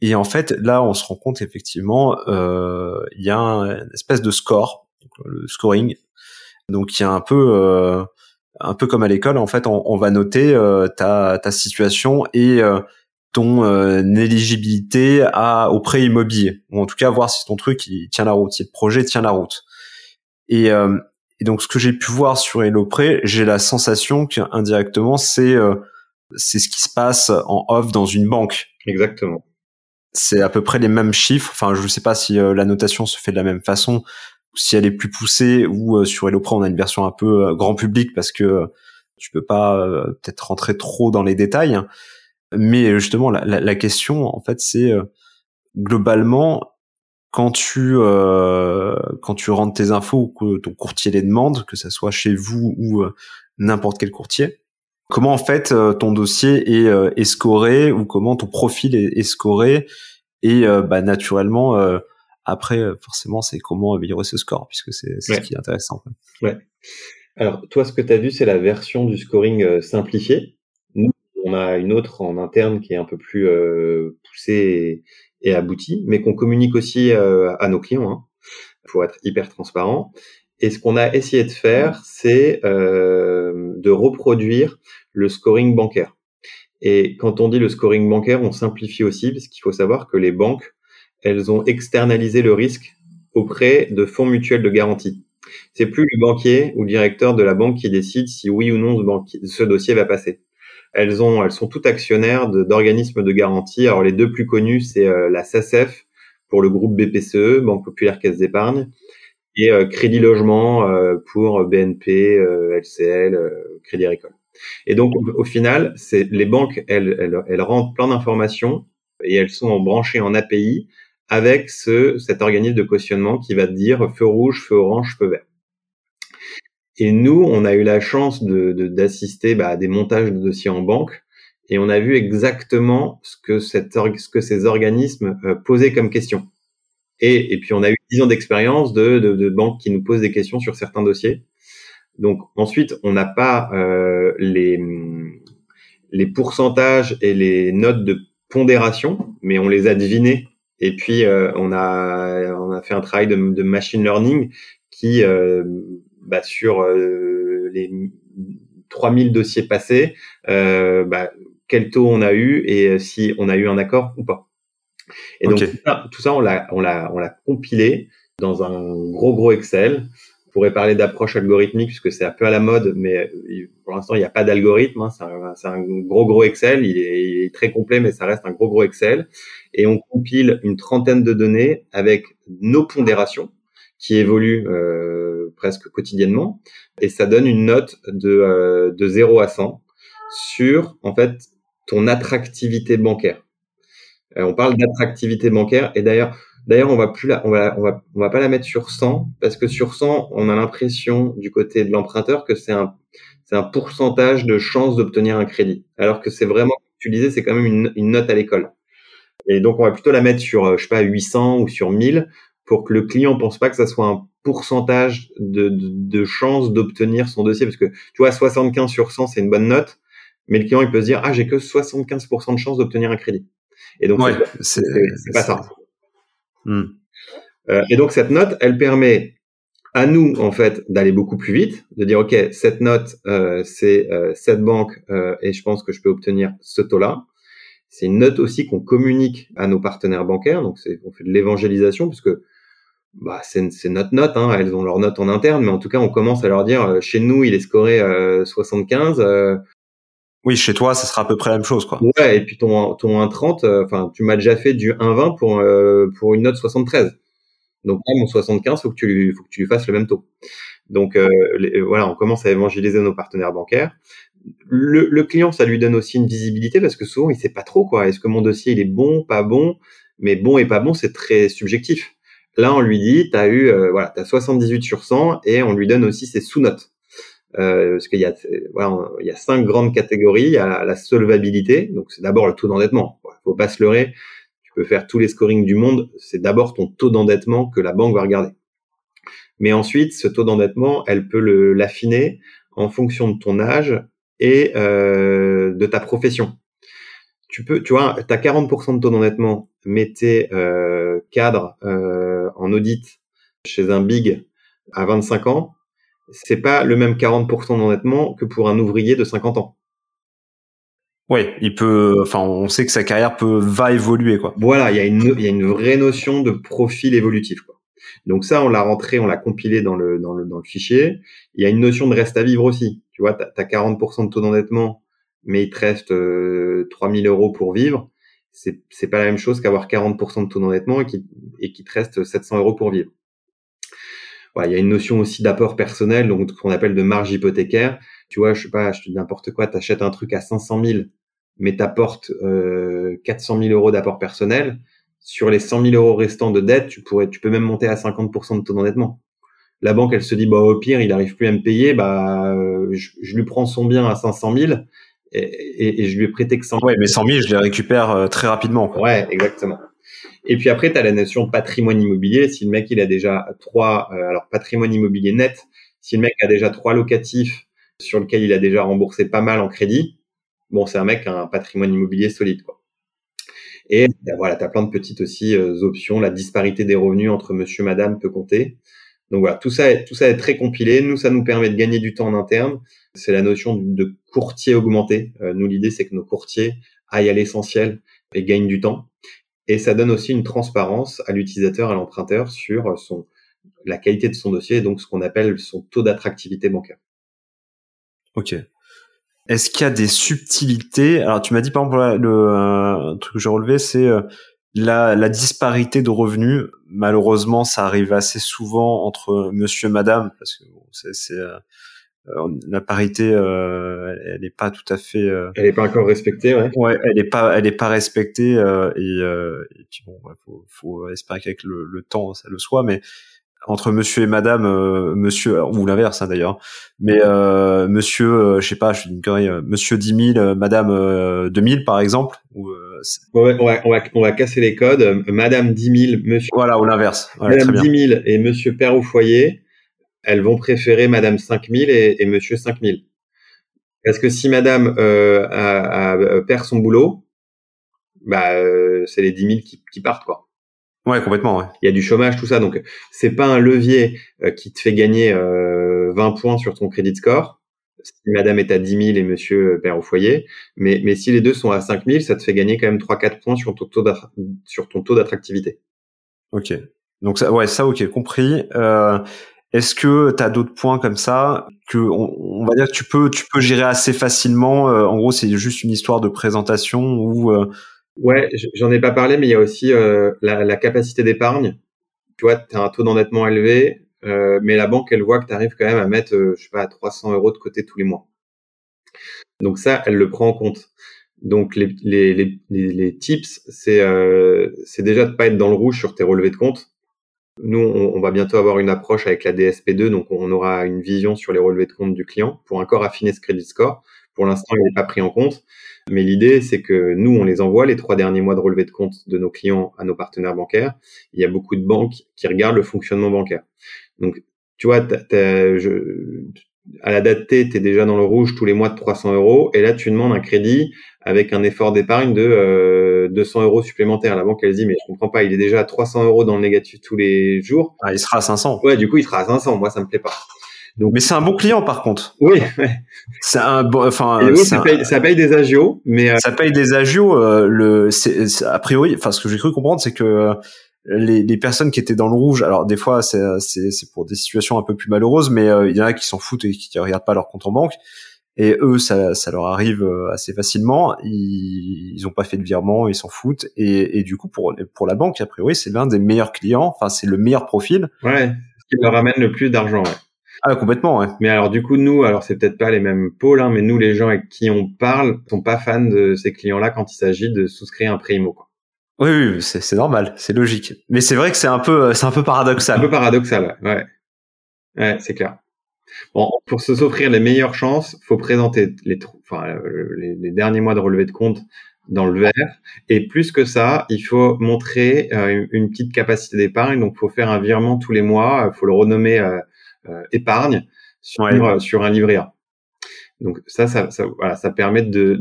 Et en fait, là, on se rend compte effectivement, il y a une espèce de score, le scoring. Donc il y a un peu un peu comme à l'école, en fait, on, va noter euh, ta, ta situation et euh, ton euh, éligibilité à, au prêt immobilier, ou en tout cas voir si ton truc il tient la route, si le projet tient la route. Et, et donc ce que j'ai pu voir sur HelloPrêt, j'ai la sensation qu'indirectement c'est c'est ce qui se passe en off dans une banque. Exactement. C'est à peu près les mêmes chiffres. Enfin, je ne sais pas si la notation se fait de la même façon, si elle est plus poussée ou euh, sur HelloPro on a une version un peu euh, grand public parce que euh, tu peux pas peut-être rentrer trop dans les détails. Mais justement, la, la, question en fait, c'est globalement quand tu quand tu rentres tes infos ou que ton courtier les demande, que ça soit chez vous ou n'importe quel courtier, comment en fait ton dossier est, est ou comment ton profil est, est scoré et bah, naturellement après, euh, forcément, c'est comment améliorer ce score, puisque c'est ce qui est intéressant. Ouais. Alors, toi, ce que tu as vu, c'est la version du scoring euh, simplifié. Nous, on a une autre en interne qui est un peu plus euh, poussée et, aboutie, mais qu'on communique aussi à nos clients, hein, pour être hyper transparent. Et ce qu'on a essayé de faire, c'est de reproduire le scoring bancaire. Et quand on dit le scoring bancaire, on simplifie aussi, parce qu'il faut savoir que les banques elles ont externalisé le risque auprès de fonds mutuels de garantie. C'est plus le banquier ou le directeur de la banque qui décide si oui ou non ce, dossier va passer. Elles ont, elles sont toutes actionnaires d'organismes de, garantie. Alors les deux plus connus, c'est euh, la SACEF pour le groupe BPCE, Banque Populaire Caisse d'Épargne, et euh, Crédit Logement euh, pour BNP, LCL, Crédit Agricole. Et donc au, final, les banques, elles, elles, elles plein d'informations et elles sont branchées en API avec ce, cet organisme de cautionnement qui va te dire feu rouge, feu orange, feu vert. Et nous, on a eu la chance de, d'assister bah, à des montages de dossiers en banque et on a vu exactement ce que, ce que ces organismes euh, posaient comme question. Et, et puis on a eu 10 ans d'expérience de, de, de, banques qui nous posent des questions sur certains dossiers. Donc ensuite, on n'a pas euh, les, les pourcentages et les notes de pondération, mais on les a devinés et puis euh, on a on a fait un travail de, de machine learning qui euh, bah, sur euh, les 3000 dossiers passés, bah, quel taux on a eu et si on a eu un accord ou pas. Et donc tout ça, on l'a on l'a on l'a compilé dans un gros gros Excel pourrait parler d'approche algorithmique puisque c'est un peu à la mode, mais pour l'instant il n'y a pas d'algorithme. Hein, c'est un, gros gros Excel. Il est, il est, très complet, mais ça reste un gros gros Excel. Et on compile une trentaine de données avec nos pondérations qui évoluent euh, presque quotidiennement, et ça donne une note de, euh, de 0 à 100 sur en fait ton attractivité bancaire. Euh, on parle d'attractivité bancaire, et d'ailleurs D'ailleurs, on va plus la, on va, on va, on va pas la mettre sur 100 parce que sur 100, on a l'impression du côté de l'emprunteur que c'est un, c'est un pourcentage de chance d'obtenir un crédit. Alors que c'est vraiment, tu disais, c'est quand même une, une note à l'école. Et donc, on va plutôt la mettre sur, euh, je sais pas, 800 ou sur 1000 pour que le client pense pas que ça soit un pourcentage de, de, de chance d'obtenir son dossier. Parce que, tu vois, 75 sur 100, c'est une bonne note. Mais le client, il peut se dire, ah, j'ai que 75% de chance d'obtenir un crédit. Et donc, c'est pas ça. Hmm. Euh, et donc cette note, elle permet à nous en fait d'aller beaucoup plus vite, de dire ok cette note euh, c'est euh, cette banque et je pense que je peux obtenir ce taux-là. C'est une note aussi qu'on communique à nos partenaires bancaires, donc on fait de l'évangélisation puisque bah c'est notre note, hein, elles ont leur note en interne, mais en tout cas on commence à leur dire chez nous il est scoré 75, oui, chez toi, ça sera à peu près la même chose, quoi. Ouais, et puis ton, ton 1,30, euh, enfin, tu m'as déjà fait du 1,20 pour, euh, pour une note 73. Donc, là, mon 75, faut que tu, faut que tu lui fasses le même taux. Donc, euh, voilà, on commence à évangéliser nos partenaires bancaires. Le, client, ça lui donne aussi une visibilité parce que souvent, il sait pas trop, quoi. Est-ce que mon dossier, il est bon, pas bon? Mais bon et pas bon, c'est très subjectif. Là, on lui dit, tu as eu, voilà, tu as 78 sur 100 et on lui donne aussi ses sous-notes. Euh, parce qu'il y a voilà, il y a cinq grandes catégories. Il y a la solvabilité, donc c'est d'abord le taux d'endettement. Il faut pas se leurrer. Tu peux faire tous les scorings du monde. C'est d'abord ton taux d'endettement que la banque va regarder. Mais ensuite, ce taux d'endettement, elle peut l'affiner en fonction de ton âge et euh, de ta profession. Tu peux, tu vois, tu as 40% de taux d'endettement, mais t'es euh, cadre euh, en audit chez un big à 25 ans, c'est pas le même 40% d'endettement que pour un ouvrier de 50 ans. Oui, il peut. Enfin, on sait que sa carrière peut va évoluer quoi. Voilà, il y a une il y a une vraie notion de profil évolutif quoi. Donc ça, on l'a rentré, on l'a compilé dans le, dans le, dans le fichier. Il y a une notion de reste à vivre aussi. Tu vois, tu as, 40% de taux d'endettement, mais il te reste euh, 3000 euros pour vivre. C'est, c'est pas la même chose qu'avoir 40% de taux d'endettement et qui, et qui te reste 700 euros pour vivre. Il y a une notion aussi d'apport personnel, donc qu'on appelle de marge hypothécaire. Tu vois, je sais pas, je te dis n'importe quoi, t'achètes un truc à 500 000, mais t'apportes euh, 400 000 euros d'apport personnel sur les 100 000 euros restants de dette, tu pourrais, tu peux même monter à 50% de taux d'endettement. La banque, elle se dit, bah, au pire, il n'arrive plus à me payer, bah, je, lui prends son bien à 500 000 et, et, je lui ai prêté que 100 000. Ouais, mais 100 000, je les récupère euh, très rapidement. Quoi. Ouais, exactement. Et puis après, tu as la notion patrimoine immobilier. Si le mec, il a déjà trois, euh, alors patrimoine immobilier net, si le mec a déjà trois locatifs sur lequel il a déjà remboursé pas mal en crédit, bon, c'est un mec qui a un patrimoine immobilier solide, quoi. Et ben voilà, tu as plein de petites aussi euh, options. La disparité des revenus entre monsieur, madame peut compter. Donc voilà, tout ça, tout ça est très compilé. Nous, ça nous permet de gagner du temps en interne. C'est la notion de courtier augmenté. Euh, nous, l'idée, c'est que nos courtiers aillent à l'essentiel et gagnent du temps. Et ça donne aussi une transparence à l'utilisateur, à l'emprunteur sur son, la qualité de son dossier, donc ce qu'on appelle son taux d'attractivité bancaire. Ok. Est-ce qu'il y a des subtilités? Alors, tu m'as dit par exemple le, euh, truc que j'ai relevé, c'est euh, la, la, disparité de revenus. Malheureusement, ça arrive assez souvent entre Monsieur et Madame parce que bon, c'est euh, la parité, elle n'est pas tout à fait. elle n'est pas encore respectée, ouais. Ouais, elle n'est pas, elle est pas respectée et, et puis bon, faut, faut espérer qu'avec le, le, temps ça le soit, mais entre monsieur et madame euh, monsieur ou l'inverse hein, d'ailleurs mais euh, monsieur euh, je sais pas je suis une connerie euh, monsieur 10 000 madame 2000 par exemple ou, ouais, on, va, on, va, on va casser les codes madame 10 000 monsieur voilà ou l'inverse madame 10 000 et monsieur père au foyer elles vont préférer madame 5000 et, et monsieur 5000 parce que si madame a, a, perd son boulot bah c'est les 10 000 qui, qui partent quoi Ouais, complètement. Ouais. Il y a du chômage, tout ça. Donc, c'est pas un levier euh, qui te fait gagner euh, 20 points sur ton crédit score. Si madame est à 10 000 et monsieur euh, perd au foyer. Mais, mais si les deux sont à 5 000, ça te fait gagner quand même 3-4 points sur ton taux sur ton taux d'attractivité. Ok. Donc, ça, ouais, ça, ok, compris. Euh, Est-ce que tu as d'autres points comme ça que on, va dire que tu peux, tu peux gérer assez facilement euh, En gros, c'est juste une histoire de présentation ou Ouais, j'en ai pas parlé, mais il y a aussi euh, la, capacité d'épargne. Tu vois, tu as un taux d'endettement élevé, euh, mais la banque, elle voit que tu arrives quand même à mettre, euh, je sais pas, 300 euros de côté tous les mois. Donc ça, elle le prend en compte. Donc les, les, les, les tips, c'est euh, déjà de pas être dans le rouge sur tes relevés de compte. Nous, on, va bientôt avoir une approche avec la DSP2, donc on aura une vision sur les relevés de compte du client pour encore affiner ce crédit score. Pour l'instant, il n'est pas pris en compte. Mais l'idée, c'est que nous, on les envoie les trois derniers mois de relevé de compte de nos clients à nos partenaires bancaires. Il y a beaucoup de banques qui regardent le fonctionnement bancaire. Donc, tu vois, je, à la date T, tu es déjà dans le rouge tous les mois de 300 euros. Et là, tu demandes un crédit avec un effort d'épargne de euh, 200 euros supplémentaires. La banque, elle dit, mais je comprends pas, il est déjà à 300 euros dans le négatif tous les jours. Ah, il sera à 500. Ouais, du coup, il sera à 500. Moi, ça me plaît pas. Donc, mais c'est un bon client par contre. Oui. C'est un bon, enfin. ça, paye, ça, paye, des agios, mais euh, ça paye des agios. Euh, le, c'est, a priori, enfin, ce que j'ai cru comprendre, c'est que euh, les, les, personnes qui étaient dans le rouge, alors des fois c'est, c'est, c'est pour des situations un peu plus malheureuses, mais il y en a qui s'en foutent et qui regardent pas leur compte en banque. Et eux, ça, ça leur arrive assez facilement. Ils, ils ont pas fait de virement, ils s'en foutent. Et, et du coup, pour pour la banque, a priori, c'est l'un des meilleurs clients. Enfin, c'est le meilleur profil. Ouais. Ce qui leur ramène le plus d'argent. Ouais. Ah complètement. Ouais. Mais alors du coup nous, alors c'est peut-être pas les mêmes pôles, hein, mais nous les gens avec qui on parle sont pas fans de ces clients-là quand il s'agit de souscrire un primo. Oui, oui c'est normal, c'est logique. Mais c'est vrai que c'est un peu, c'est un peu paradoxal. Un peu paradoxal, ouais. Ouais, c'est clair. Bon, pour se s'offrir les meilleures chances, faut présenter les, enfin, les, les, derniers mois de relevé de compte dans le vert. Et plus que ça, il faut montrer euh, une petite capacité d'épargne. Donc, il faut faire un virement tous les mois. Il faut le renommer euh, euh, épargne sur, sur un livret A. Donc ça, ça, ça, voilà, ça permet de,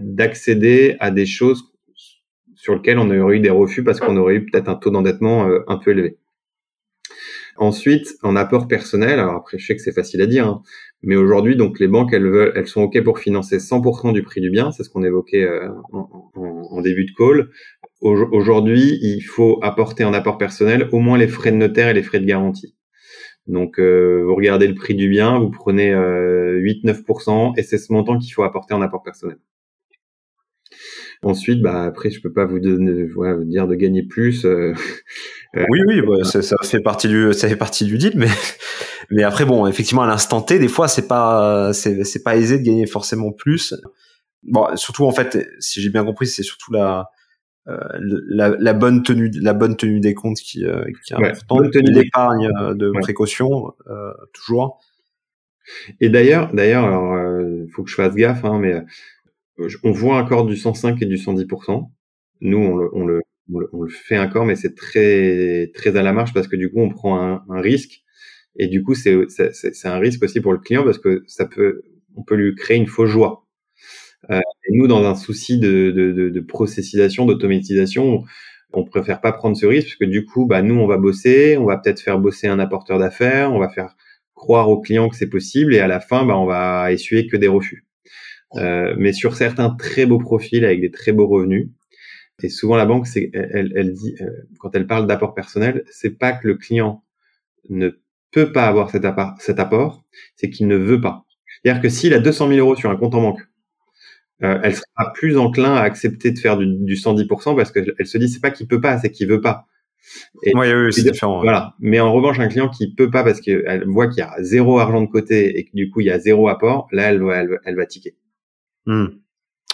d'accéder à des choses sur lesquelles on aurait eu des refus parce qu'on aurait eu peut-être un taux d'endettement un peu élevé. Ensuite, en apport personnel, alors après, je sais que c'est facile à dire, hein, mais aujourd'hui, donc les banques, elles veulent, elles sont ok pour financer 100% du prix du bien, c'est ce qu'on évoquait euh, en, début de call. Aujourd'hui, il faut apporter en apport personnel au moins les frais de notaire et les frais de garantie. Donc, euh, vous regardez le prix du bien, vous prenez 8-9%, euh, et c'est ce montant qu'il faut apporter en apport personnel. Ensuite, bah après, je peux pas vous donner, voilà, vous dire de gagner plus. Euh, euh, oui, oui, bah, ça, ça, fait partie du, ça fait partie du deal, mais mais après, bon, effectivement, à l'instant T, des fois, c'est pas, c'est pas aisé de gagner forcément plus. Bon, surtout en fait, si j'ai bien compris, c'est surtout la, euh, la, la, bonne tenue, la bonne tenue des comptes qui, qui est importante, l'épargne de précaution, toujours. Et d'ailleurs, d'ailleurs, alors, faut que je fasse gaffe, hein, mais on voit encore du 105 et du 110%. Nous, on le, on le, on le, fait encore, mais c'est très, très à la marge parce que du coup, on prend un, un risque. Et du coup, c'est, un risque aussi pour le client parce que ça peut, on peut lui créer une fausse joie. Euh, nous, dans un souci de, de processisation, d'automatisation, on préfère pas prendre ce risque parce que du coup, bah, nous, on va bosser, on va peut-être faire bosser un apporteur d'affaires, on va faire croire au client que c'est possible et à la fin, bah, on va essuyer que des refus. Euh, mais sur certains très beaux profils avec des très beaux revenus. Et souvent la banque, c'est, elle, elle dit, euh, quand elle parle d'apport personnel, c'est pas que le client ne peut pas avoir cet apport, cet apport c'est qu'il ne veut pas. C'est-à-dire que s'il a 200 000 euros sur un compte en banque, euh, elle sera plus enclin à accepter de faire du, du 110% parce qu'elle se dit c'est pas qu'il peut pas, c'est qu'il veut pas. Et oui, oui, c'est différent. Voilà. Mais en revanche, un client qui peut pas parce qu'elle voit qu'il y a zéro argent de côté et que du coup il y a zéro apport, là elle va, elle, elle va tiquer. Hmm.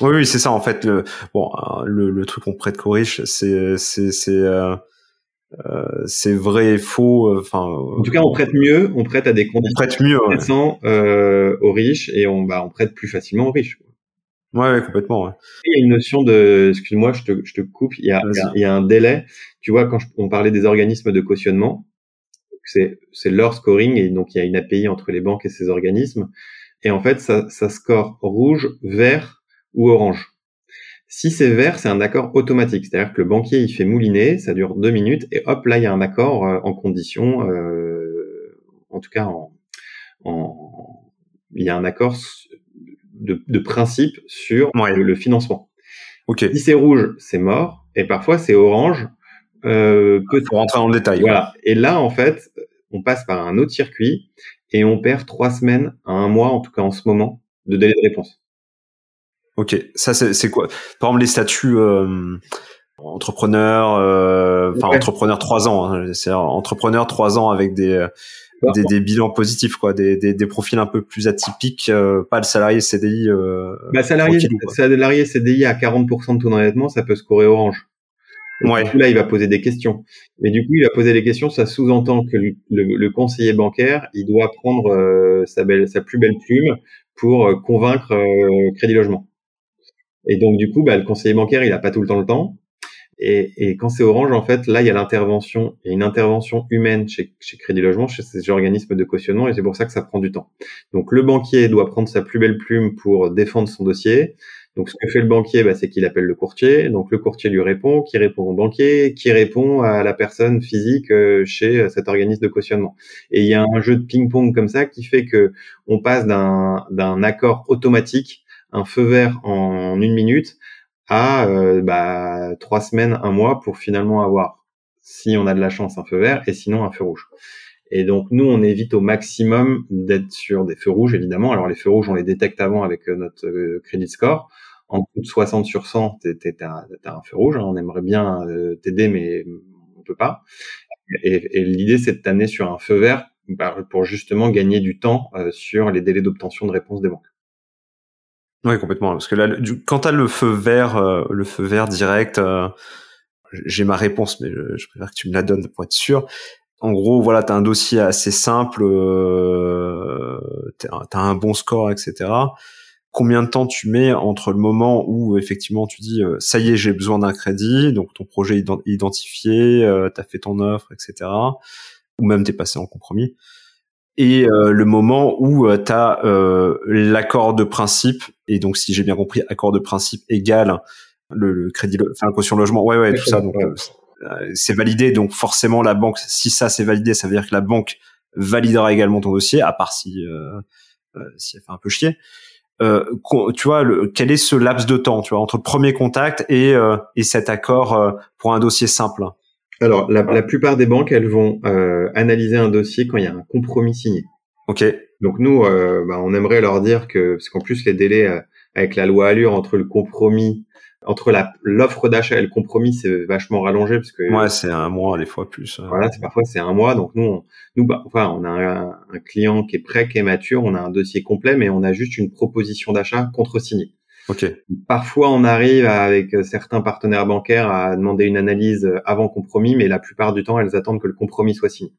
Oui, oui c'est ça en fait. Le, bon, euh, le, le truc qu'on prête qu'aux riches, c'est c'est c'est euh, euh, c'est vrai et faux. Enfin. en tout cas, on prête mieux, on prête à des conditions. On prête mieux euh, aux riches et on bah on prête plus facilement aux riches. Ouais, ouais, complètement. Ouais. Il y a une notion de, excuse-moi, je te, je te coupe. Il y a, il y a, un délai. Tu vois, quand on parlait des organismes de cautionnement, c'est leur scoring et donc il y a une API entre les banques et ces organismes. Et en fait, ça, ça score rouge, vert ou orange. Si c'est vert, c'est un accord automatique. C'est-à-dire que le banquier, il fait mouliner, ça dure deux minutes, et hop, là, il y a un accord euh, en condition, euh, en tout cas, en, en, il y a un accord de, de principe sur le, financement. Okay. Si c'est rouge, c'est mort, et parfois c'est orange. Euh, peut Pour rentrer dans le détail. Voilà. Et là, en fait, on passe par un autre circuit et on perd trois semaines à un mois, en tout cas en ce moment, de délai de réponse. Ok, ça c'est quoi? Par exemple les statuts euh, entrepreneur, euh, enfin entrepreneur trois ans, hein, c'est entrepreneur trois ans avec des euh, des, des, bilans positifs quoi, des, des, des, profils un peu plus atypiques, euh, pas le salarié CDI. Euh, bah, salarié, salarié CDI à 40% de taux d'endettement, ça peut scorer orange. Ouais. là, il va poser des questions. Mais du coup, il va poser des questions. Ça sous-entend que le, le, conseiller bancaire, il doit prendre euh, sa, belle, sa plus belle plume pour euh, convaincre euh, Crédit Logement. Et donc, du coup, bah, le conseiller bancaire, il n'a pas tout le temps le temps. Et, et quand c'est Orange, en fait, là, il y a l'intervention, il y a une intervention humaine chez, chez Crédit Logement, chez ces organismes de cautionnement, et c'est pour ça que ça prend du temps. Donc, le banquier doit prendre sa plus belle plume pour défendre son dossier. Donc, ce que fait le banquier, bah, c'est qu'il appelle le courtier. Donc, le courtier lui répond, qui répond au banquier, qui répond à la personne physique euh, chez euh, cet organisme de cautionnement. Et il y a un jeu de ping-pong comme ça qui fait que on passe d'un, accord automatique, un feu vert en une minute, à euh, bah, trois semaines, un mois pour finalement avoir, si on a de la chance, un feu vert et sinon un feu rouge. Et donc nous, on évite au maximum d'être sur des feux rouges, évidemment. Alors les feux rouges, on les détecte avant avec notre crédit score en coup de 60 sur 100, t'as un feu rouge. Hein. On aimerait bien euh, t'aider, mais on peut pas. Et, et l'idée, c'est de t'amener sur un feu vert bah, pour justement gagner du temps euh, sur les délais d'obtention de réponse des banques. Oui, complètement. Parce que là, du, quand t'as le feu vert, euh, le feu vert direct, j'ai ma réponse, mais je, je, préfère que tu me la donnes pour être sûr. En gros, voilà, t'as un dossier assez simple, t'as un bon score, etc combien de temps tu mets entre le moment où effectivement tu dis ça y est j'ai besoin d'un crédit donc ton projet est identifié euh, tu as fait ton offre etc ou même t'es passé en compromis et le moment où tu as l'accord de principe et donc si j'ai bien compris accord de principe égal le, crédit enfin la caution logement ouais ouais tout ça donc c'est validé donc forcément la banque si ça c'est validé ça veut dire que la banque validera également ton dossier à part si si elle fait un peu chier euh, tu vois, le, quel est ce laps de temps, tu vois, entre le premier contact et, euh, et cet accord euh, pour un dossier simple? Alors, la, la, plupart des banques, elles vont analyser un dossier quand il y a un compromis signé. Ok. Donc nous, bah, on aimerait leur dire que, parce qu'en plus les délais avec la loi Allure entre le compromis entre la l'offre d'achat et le compromis, c'est vachement rallongé parce que ouais, c'est un mois des fois plus. Euh. Voilà, c'est parfois c'est un mois. Donc nous, on, nous, bah, enfin, on a un, un, client qui est prêt, qui est mature, on a un dossier complet, mais on a juste une proposition d'achat contre-signée. Ok. Parfois, on arrive avec certains partenaires bancaires à demander une analyse avant compromis, mais la plupart du temps, elles attendent que le compromis soit signé.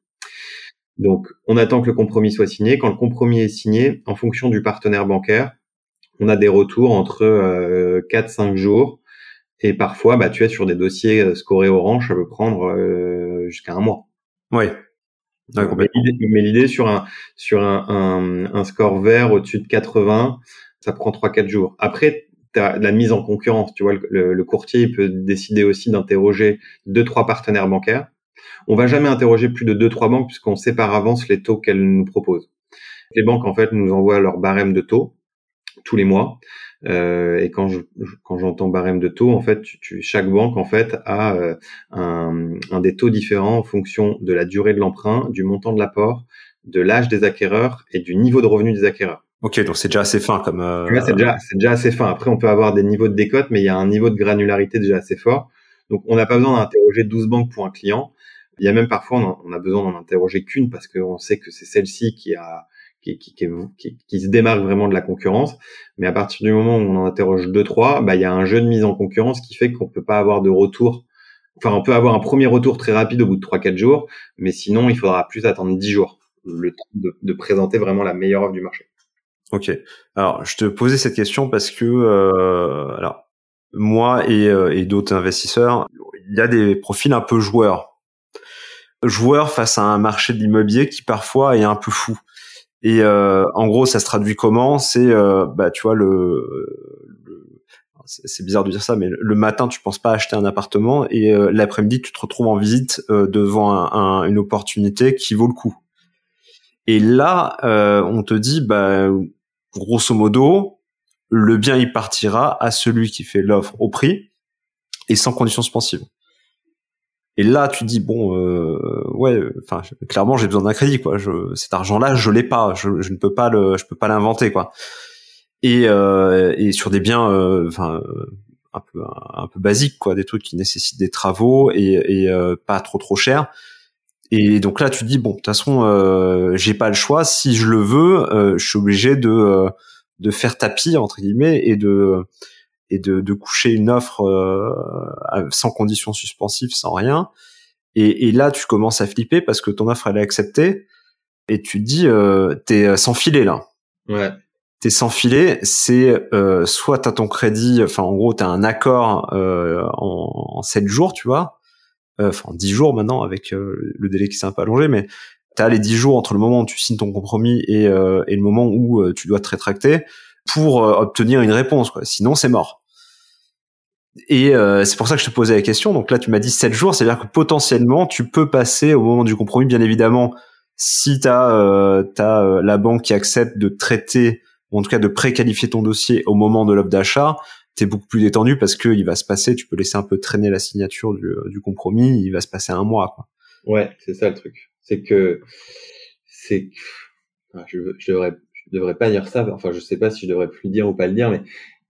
Donc, on attend que le compromis soit signé. Quand le compromis est signé, en fonction du partenaire bancaire, on a des retours entre euh, 4-5 jours. Et parfois, bah, tu es sur des dossiers euh, scorés orange, ça peut prendre euh, jusqu'à un mois. Oui. mais l'idée sur un sur un, un, un score vert au-dessus de 80, ça prend 3-4 jours. Après, tu as la mise en concurrence. Tu vois, le, le courtier il peut décider aussi d'interroger deux trois partenaires bancaires. On va jamais interroger plus de deux trois banques puisqu'on sait par avance les taux qu'elles nous proposent. Les banques en fait nous envoient leur barème de taux tous les mois. Euh, et quand je, quand j'entends barème de taux, en fait, tu, chaque banque en fait a euh, un, un, des taux différents en fonction de la durée de l'emprunt, du montant de l'apport, de l'âge des acquéreurs et du niveau de revenu des acquéreurs. Ok, donc c'est déjà assez fin comme. Euh... c'est déjà c'est déjà assez fin. Après, on peut avoir des niveaux de décote, mais il y a un niveau de granularité déjà assez fort. Donc, on n'a pas besoin d'interroger 12 banques pour un client. Il y a même parfois, on, a besoin d'en interroger qu'une parce qu'on sait que c'est celle-ci qui a qui, se démarque vraiment de la concurrence. Mais à partir du moment où on en interroge deux, trois, bah, il y a un jeu de mise en concurrence qui fait qu'on peut pas avoir de retour. Enfin, on peut avoir un premier retour très rapide au bout de trois, quatre jours, mais sinon, il faudra plus attendre dix jours le temps de, présenter vraiment la meilleure offre du marché. Ok. Alors, je te posais cette question parce que, euh, alors, moi euh, et d'autres investisseurs, il y a des profils un peu joueurs. Joueurs face à un marché de l'immobilier qui parfois est un peu fou. Et euh, en gros, ça se traduit comment? C'est, euh, bah, tu vois, le, c'est bizarre de dire ça, mais le matin, tu penses pas acheter un appartement et euh, l'après-midi, tu te retrouves en visite devant un, une opportunité qui vaut le coup. Et là, on te dit, bah, grosso modo, le bien il partira à celui qui fait l'offre au prix et sans conditions suspensives. Et là, tu dis bon, euh, ouais, enfin, clairement, j'ai besoin d'un crédit, quoi. Je, cet argent-là, je l'ai pas. Je, je, ne peux pas le, je peux pas l'inventer, quoi. Et, euh, et sur des biens, euh, enfin, un peu, un, peu basiques, quoi, des trucs qui nécessitent des travaux et, et euh, pas trop trop cher. Et donc là, tu dis bon, de toute façon, euh, j'ai pas le choix. Si je le veux, je suis obligé de de faire tapis entre guillemets et de et de, de coucher une offre euh, sans conditions suspensives, sans rien. Et, et, là, tu commences à flipper parce que ton offre elle est acceptée et tu te dis euh, t'es euh, sans filet là. Ouais. T'es sans filet, c'est euh, soit t'as ton crédit, enfin en gros t'as un accord euh, en, en 7 jours, tu vois, euh, enfin 10 jours maintenant avec le délai qui s'est un peu allongé, mais t'as les 10 jours entre le moment où tu signes ton compromis et, et le moment où tu dois te rétracter pour euh, obtenir une réponse. Sinon, c'est mort. Et euh, c'est pour ça que je te posais la question. Donc là, tu m'as dit 7 jours, c'est-à-dire que potentiellement, tu peux passer au moment du compromis, bien évidemment, si tu as, euh, la banque qui accepte de traiter, ou en tout cas de préqualifier ton dossier au moment de l'offre d'achat, tu es beaucoup plus détendu parce qu'il va se passer, tu peux laisser un peu traîner la signature du, du compromis, il va se passer un mois. Quoi. Ouais, c'est ça le truc. C'est que c'est je, je devrais je devrais pas dire ça. Enfin, je sais pas si je devrais plus le dire ou pas le dire, mais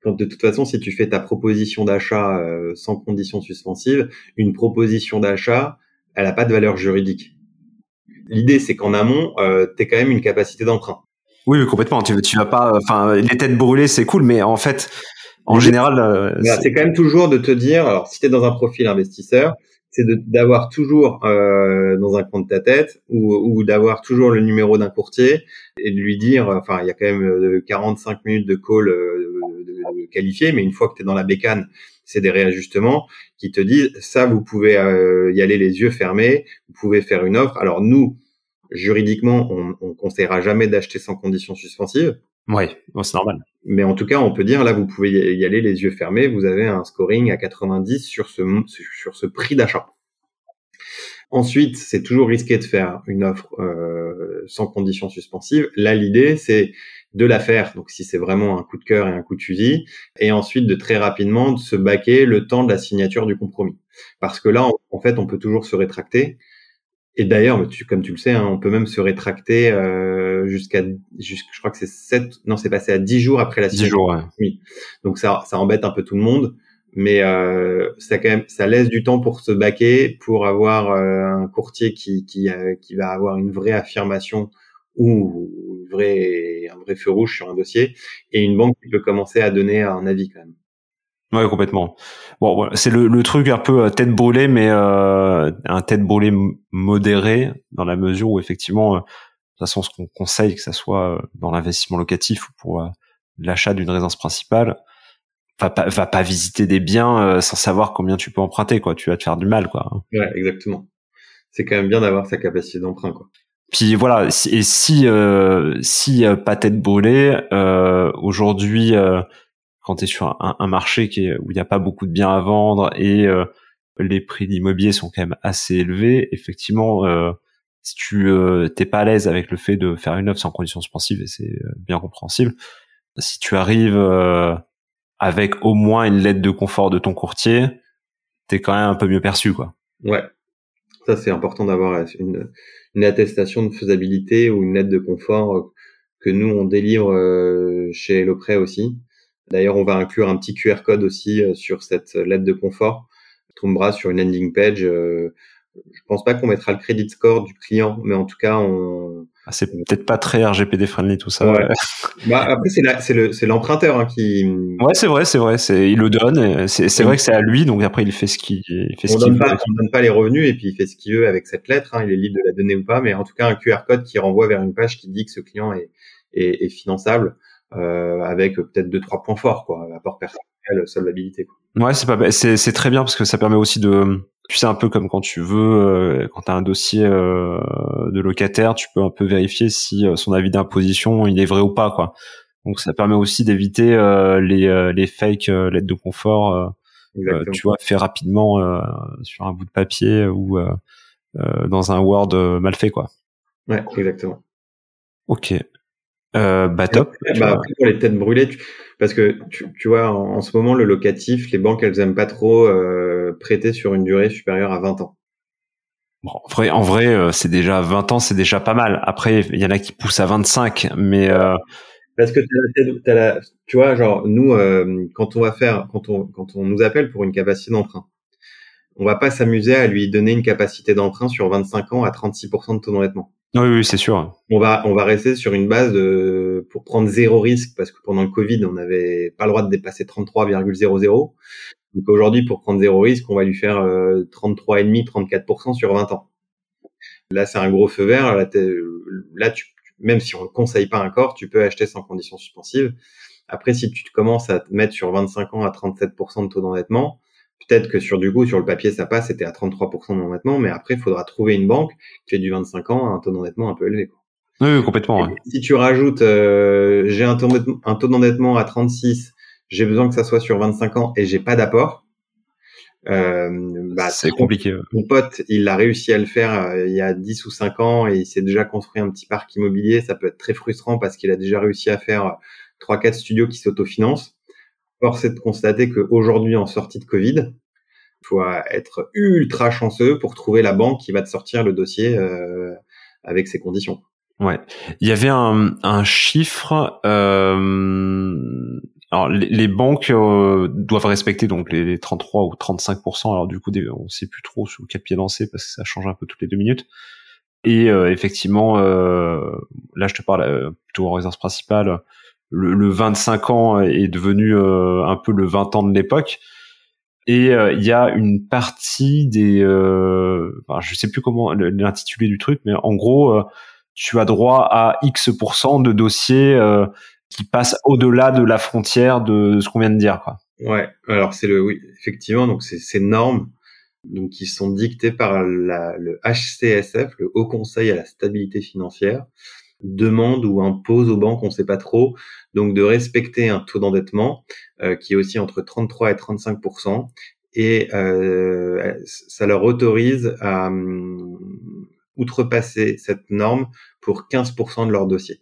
quand de toute façon, si tu fais ta proposition d'achat euh, sans condition suspensive, une proposition d'achat, elle a pas de valeur juridique. L'idée, c'est qu'en amont, euh, tu quand même une capacité d'emprunt. Oui, complètement. Tu, tu vas pas. Enfin, les têtes brûlées, c'est cool, mais en fait, en général, euh, c'est quand même toujours de te dire. Alors, si tu es dans un profil investisseur, c'est d'avoir toujours euh, dans un coin de ta tête ou, d'avoir toujours le numéro d'un courtier et de lui dire, enfin, il y a quand même 45 euh, minutes de call euh, qualifié, mais une fois que tu es dans la bécane, c'est des réajustements qui te disent ça, vous pouvez y aller les yeux fermés, vous pouvez faire une offre. Alors nous, juridiquement, on, on conseillera jamais d'acheter sans condition suspensive. Oui, c'est normal. Mais en tout cas, on peut dire là, vous pouvez y aller les yeux fermés. Vous avez un scoring à 90 sur ce sur ce prix d'achat. Ensuite, c'est toujours risqué de faire une offre euh, sans condition suspensive. Là, l'idée, c'est de la faire. Donc, si c'est vraiment un coup de cœur et un coup de fusil, et ensuite de très rapidement de se baquer le temps de la signature du compromis. Parce que là, en fait, on peut toujours se rétracter. Et d'ailleurs, comme tu le sais, hein, on peut même se rétracter euh, jusqu'à, je crois que c'est 7, non, c'est passé à 10 jours après la signature. 10 jours, ouais. Oui. Donc ça, ça embête un peu tout le monde, mais euh, ça quand même, ça laisse du temps pour se baquer, pour avoir euh, un courtier qui qui, euh, qui va avoir une vraie affirmation ou une vraie, un vrai feu rouge sur un dossier, et une banque qui peut commencer à donner un avis quand même. Ouais, complètement. Bon, voilà, c'est le, le, truc un peu euh, tête brûlée, mais euh, un tête brûlée modéré dans la mesure où effectivement, euh, de toute façon, ce qu'on conseille, que ça soit euh, dans l'investissement locatif ou pour l'achat d'une résidence principale, va pas, va pas visiter des biens sans savoir combien tu peux emprunter, quoi. Tu vas te faire du mal, quoi. Ouais, exactement. C'est quand même bien d'avoir sa capacité d'emprunt, quoi. Puis voilà, et si euh, si pas tête brûlée, aujourd'hui quand tu es sur un, marché où il n'y a pas beaucoup de biens à vendre et euh, les prix d'immobilier sont quand même assez élevés, effectivement, euh, si tu euh, t'es pas à l'aise avec le fait de faire une offre sans condition suspensive, et c'est bien compréhensible, si tu arrives avec au moins une lettre de confort de ton courtier, t'es quand même un peu mieux perçu, quoi. Ouais, ça c'est important d'avoir une, une, attestation de faisabilité ou une lettre de confort que nous on délivre chez Lopré aussi. D'ailleurs, on va inclure un petit QR code aussi euh, sur cette lettre de confort qui tombera sur une landing page. Euh, je pense pas qu'on mettra le credit score du client, mais en tout cas, on. Ah, c'est peut-être pas très RGPD friendly tout ça. Ouais. bah, après, c'est l'emprunteur hein, qui. Ouais, c'est vrai, c'est vrai. C'est il le donne. C'est vrai que c'est à lui, donc après il fait ce qu'il fait. On donne on donne pas les revenus et puis il fait ce qu'il veut avec cette lettre. Hein, il est libre de la donner ou pas, mais en tout cas un QR code qui renvoie vers une page qui dit que ce client est, est, est finançable euh, avec peut-être deux trois points forts quoi apport personnel solvabilité quoi. ouais c'est pas c'est c'est très bien parce que ça permet aussi de tu sais un peu comme quand tu veux euh, quand tu as un dossier euh, de locataire tu peux un peu vérifier si euh, son avis d'imposition il est vrai ou pas quoi. Donc ça permet aussi d'éviter les les fake lettres de confort tu vois fait rapidement sur un bout de papier ou dans un Word mal fait quoi. Ouais exactement. Ok euh, bah top. bah, après, pour les têtes brûlées, parce que tu, tu vois, en, ce moment, le locatif, les banques, elles aiment pas trop euh, prêter sur une durée supérieure à 20 ans. Bon, en vrai, en vrai euh, c'est déjà 20 ans, c'est déjà pas mal. Après, il y en a qui poussent à 25, mais euh, parce que as, la, tu vois, genre nous, quand on va faire, quand on quand on nous appelle pour une capacité d'emprunt, on va pas s'amuser à lui donner une capacité d'emprunt sur 25 ans à 36% de taux d'endettement. Oui, c'est sûr. On va, rester sur une base pour prendre zéro risque, parce que pendant le Covid, on n'avait pas le droit de dépasser 33,00. Donc aujourd'hui, pour prendre zéro risque, on va lui faire euh, 33,5, 34% sur 20 ans. Là, c'est un gros feu vert. Là, tu, même si on ne conseille pas encore, tu peux acheter sans condition suspensive. Après, si tu commences à te mettre sur 25 ans à 37% de taux d'endettement, Peut-être que sur du coup, sur le papier, ça passe, c'était à 33% d'endettement, mais après, il faudra trouver une banque qui fait du 25 ans à un taux d'endettement un peu élevé. Quoi. Oui, complètement. Si tu rajoutes, euh, j'ai un taux d'endettement à 36, j'ai besoin que ça soit sur 25 ans et j'ai pas d'apport. Euh, bah, c'est compliqué. Mon pote, il a réussi à le faire euh, il y a 10 ou 5 ans et il s'est déjà construit un petit parc immobilier. Ça peut être très frustrant parce qu'il a déjà réussi à faire 3-4 studios qui s'autofinancent. Force est de constater qu'aujourd'hui, en sortie de Covid, il faut être ultra chanceux pour trouver la banque qui va te sortir le dossier euh, avec ces conditions. Ouais, il y avait un, un chiffre. Euh, alors les, banques euh, doivent respecter donc les, 33 ou 35% Alors du coup, on sait plus trop sur quel pied danser parce que ça change un peu toutes les deux minutes. Et euh, effectivement, euh, là je te parle plutôt en résidence principale le, le 25 ans est devenu euh, un peu le 20 ans de l'époque. Et euh, il y a une partie des, euh, enfin, je sais plus comment l'intitulé du truc, mais en gros, tu as droit à X de dossiers qui passe au-delà de la frontière de ce qu'on vient de dire. Quoi. Ouais, alors c'est le oui, effectivement, donc c'est ces normes donc qui sont dictées par la, le HCSF, le Haut Conseil à la stabilité financière, demande ou impose aux banques, on ne sait pas trop, donc de respecter un taux d'endettement euh, qui est aussi entre 33 et 35% et euh, ça leur autorise à um, outrepasser cette norme pour 15% de leur dossier.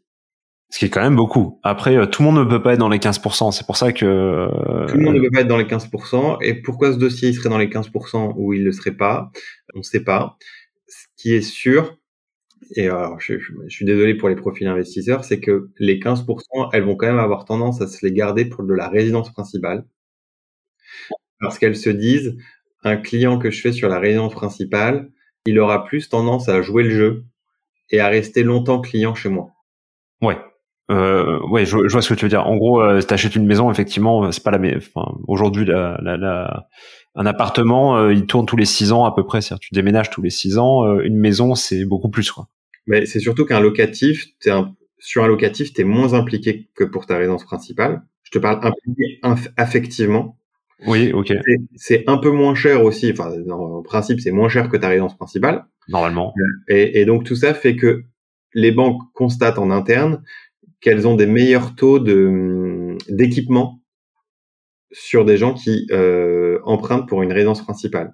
Ce qui est quand même beaucoup. Après, euh, tout le monde ne peut pas être dans les 15%. C'est pour ça que... Euh, tout le monde ne peut pas être dans les 15%. Et pourquoi ce dossier il serait dans les 15% ou il ne le serait pas? On ne sait pas. Ce qui est sûr, et alors je, suis désolé pour les profils investisseurs, c'est que les 15%, elles vont quand même avoir tendance à se les garder pour de la résidence principale. Parce qu'elles se disent, un client que je fais sur la résidence principale, il aura plus tendance à jouer le jeu et à rester longtemps client chez moi. Ouais, euh, ouais, je, vois ce que tu veux dire. En gros, euh, t'achètes une maison, effectivement, c'est pas la même. Enfin, aujourd'hui, un appartement, euh, il tourne tous les six ans à peu près. C'est-à-dire, tu déménages tous les six ans. Euh, une maison, c'est beaucoup plus, quoi. Mais c'est surtout qu'un locatif, es un, sur un locatif, t'es moins impliqué que pour ta résidence principale. Je te parle impliqué affectivement. Oui, ok. C'est un peu moins cher aussi. Enfin, en principe, c'est moins cher que ta résidence principale. Normalement. Et, et donc tout ça fait que les banques constatent en interne qu'elles ont des meilleurs taux de d'équipement sur des gens qui euh, empruntent pour une résidence principale.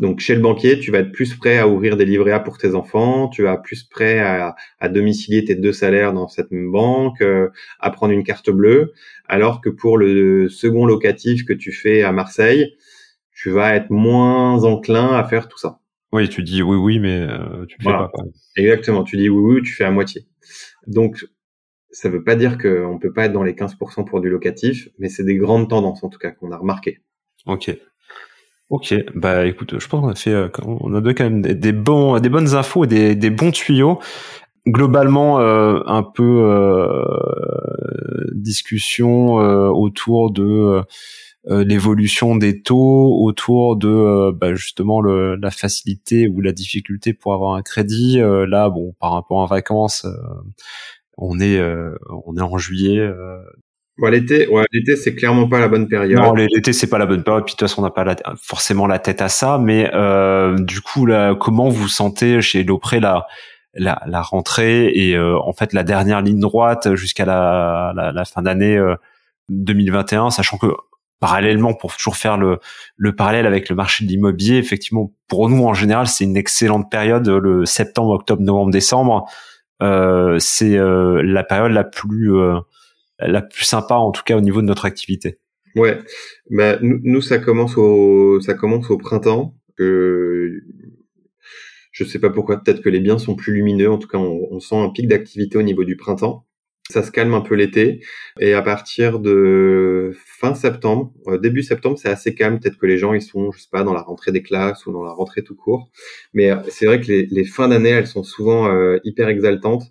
Donc chez le banquier, tu vas être plus prêt à ouvrir des livrets A pour tes enfants, tu vas plus prêt à, à domicilier tes deux salaires dans cette même banque, euh, à prendre une carte bleue, alors que pour le second locatif que tu fais à Marseille, tu vas être moins enclin à faire tout ça. Oui, tu dis oui, oui, mais euh, tu fais pas. Exactement, tu dis oui, oui, tu fais à moitié. Donc ça veut pas dire qu'on peut pas être dans les 15% pour du locatif, mais c'est des grandes tendances en tout cas qu'on a remarqué. Ok. Ok, bah écoute, je pense qu'on a fait, euh, on a donné quand même des, bons, des bonnes infos et des, bons tuyaux. Globalement, euh, un peu euh, discussion autour de l'évolution des taux, autour de bah, justement le, la facilité ou la difficulté pour avoir un crédit. là, bon, par rapport à vacances, on est euh, on est en juillet. Euh. L'été, ouais, l'été c'est clairement pas la bonne période. Non, l'été c'est pas la bonne période. Puis de toute façon, on n'a pas forcément la tête à ça. Mais euh, du coup, là, comment vous sentez chez Lopré la la, la rentrée et en fait la dernière ligne droite jusqu'à la, la, fin d'année 2021, sachant que parallèlement pour toujours faire le, le parallèle avec le marché de l'immobilier, effectivement pour nous en général c'est une excellente période le septembre, octobre, novembre, décembre euh, c'est euh, la période la plus euh, la plus sympa en tout cas au niveau de notre activité. Ouais, bah, nous, ça commence au ça commence au printemps. Euh, je sais pas pourquoi, peut-être que les biens sont plus lumineux. En tout cas, on, on sent un pic d'activité au niveau du printemps. Ça se calme un peu l'été. Et à partir de fin septembre, euh, début septembre, c'est assez calme. Peut-être que les gens, ils sont, je sais pas, dans la rentrée des classes ou dans la rentrée tout court. Mais euh, c'est vrai que les, les, fins d'année, elles sont souvent euh, hyper exaltantes.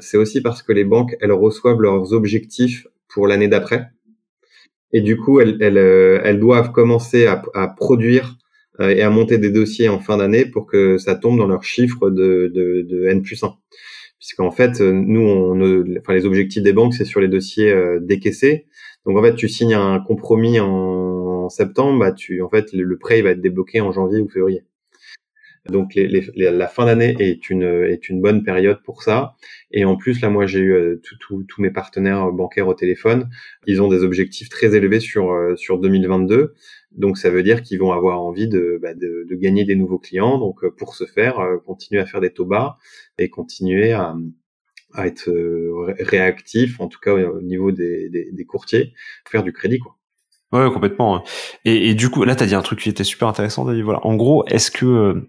C'est aussi parce que les banques, elles reçoivent leurs objectifs pour l'année d'après. Et du coup, elles, elles, elles doivent commencer à, à produire et à monter des dossiers en fin d'année pour que ça tombe dans leurs chiffres de, de, de N plus 1 puisqu'en fait, euh, nous, on, enfin, les objectifs des banques, c'est sur les dossiers euh, décaissés. Donc en fait, tu signes un compromis en, septembre, bah, tu, en fait, le, prêt va être débloqué en janvier ou février. Donc la fin d'année est une est une bonne période pour ça. Et en plus là, moi j'ai eu euh, tous mes partenaires bancaires au téléphone. Ils ont des objectifs très élevés sur sur 2022. Donc ça veut dire qu'ils vont avoir envie de, bah, de, gagner des nouveaux clients. Donc euh, pour ce faire, euh, continuer à faire des taux bas et continuer à, à être euh, réactif, en tout cas au niveau des, des, courtiers, faire du crédit quoi. Ouais, complètement. Et, et, du coup, là, tu as dit un truc qui était super intéressant. David. Voilà. En gros, est-ce que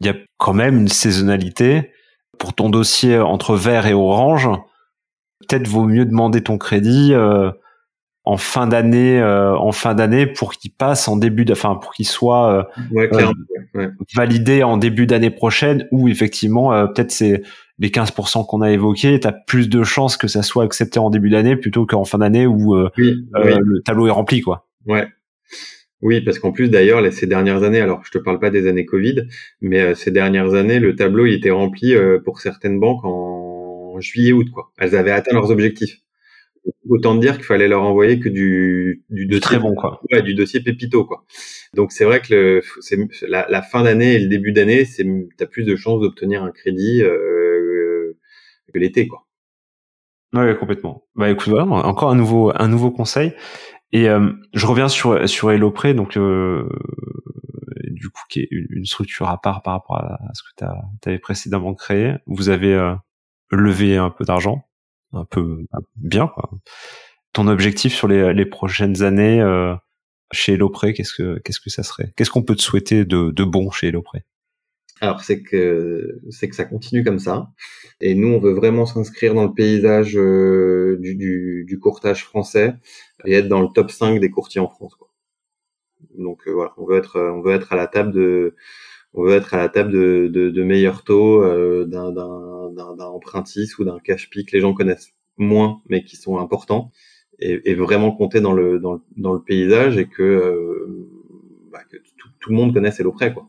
il y a quand même une saisonnalité pour ton dossier entre vert et orange Peut-être vaut mieux demander ton crédit euh, en fin d'année euh, en fin d'année pour qu'il passe en début de, enfin pour qu'il soit euh, euh, validé en début d'année prochaine ou effectivement peut-être c'est les 15% qu'on a évoqués, tu as plus de chances que ça soit accepté en début d'année plutôt qu'en fin d'année où le tableau est rempli quoi. Ouais. Oui, parce qu'en plus d'ailleurs, ces dernières années, alors je te parle pas des années Covid, mais ces dernières années, le tableau il était rempli pour certaines banques en juillet-août quoi. Elles avaient atteint leurs objectifs. autant dire qu'il fallait leur envoyer que du, du dossier très bon quoi. Ouais, du dossier pépito quoi. Donc c'est vrai que le, c'est la, la, fin d'année et le début d'année, c'est t'as plus de chances d'obtenir un crédit euh, que l'été quoi. Ouais, complètement. Bah écoute, voilà, encore un nouveau un nouveau conseil. Et euh, je reviens sur sur HelloPré, donc euh, du coup qui est une structure à part par rapport à ce que tu avais précédemment créé. Vous avez euh, levé un peu d'argent, un peu bien. Quoi. Ton objectif sur les, les prochaines années euh, chez HelloPré, qu'est-ce que qu'est-ce que ça serait? Qu'est-ce qu'on peut te souhaiter de, de bon chez HelloPré alors c'est que c'est que ça continue comme ça, et nous on veut vraiment s'inscrire dans le paysage euh, du, du, du, courtage français et être dans le top 5 des courtiers en France. Quoi. Donc euh, voilà, on veut être on veut être à la table de on veut être à la table de, de, de meilleurs taux euh, d'un d'un empruntis ou d'un cash pick les gens connaissent moins mais qui sont importants et, et vraiment compter dans le dans le, dans le paysage et que, euh, bah, que tout, tout, le monde connaisse prêt quoi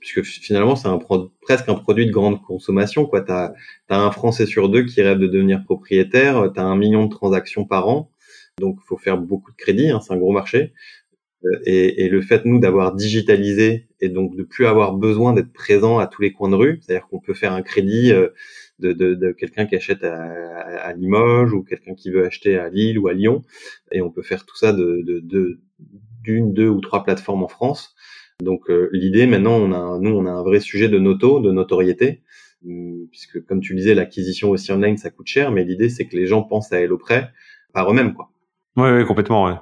puisque finalement c'est un presque un produit de grande consommation quoi. T'as as un Français sur deux qui rêve de devenir propriétaire t'as un million de transactions par an. Donc faut faire beaucoup de crédit hein, c'est un gros marché. Euh, et, et, le fait nous d'avoir digitalisé et donc de plus avoir besoin d'être présent à tous les coins de rue, c'est-à-dire qu'on peut faire un crédit euh, de, de, de quelqu'un qui achète à, à, Limoges ou quelqu'un qui veut acheter à Lille ou à Lyon, et on peut faire tout ça de d'une, deux ou trois plateformes en France. Donc euh, l'idée maintenant, on a nous on a un vrai sujet de noto, de notoriété, hum, puisque comme tu disais, l'acquisition aussi online ça coûte cher, mais l'idée c'est que les gens pensent à HelloPrêt par eux-mêmes quoi. Oui, oui, complètement. Ouais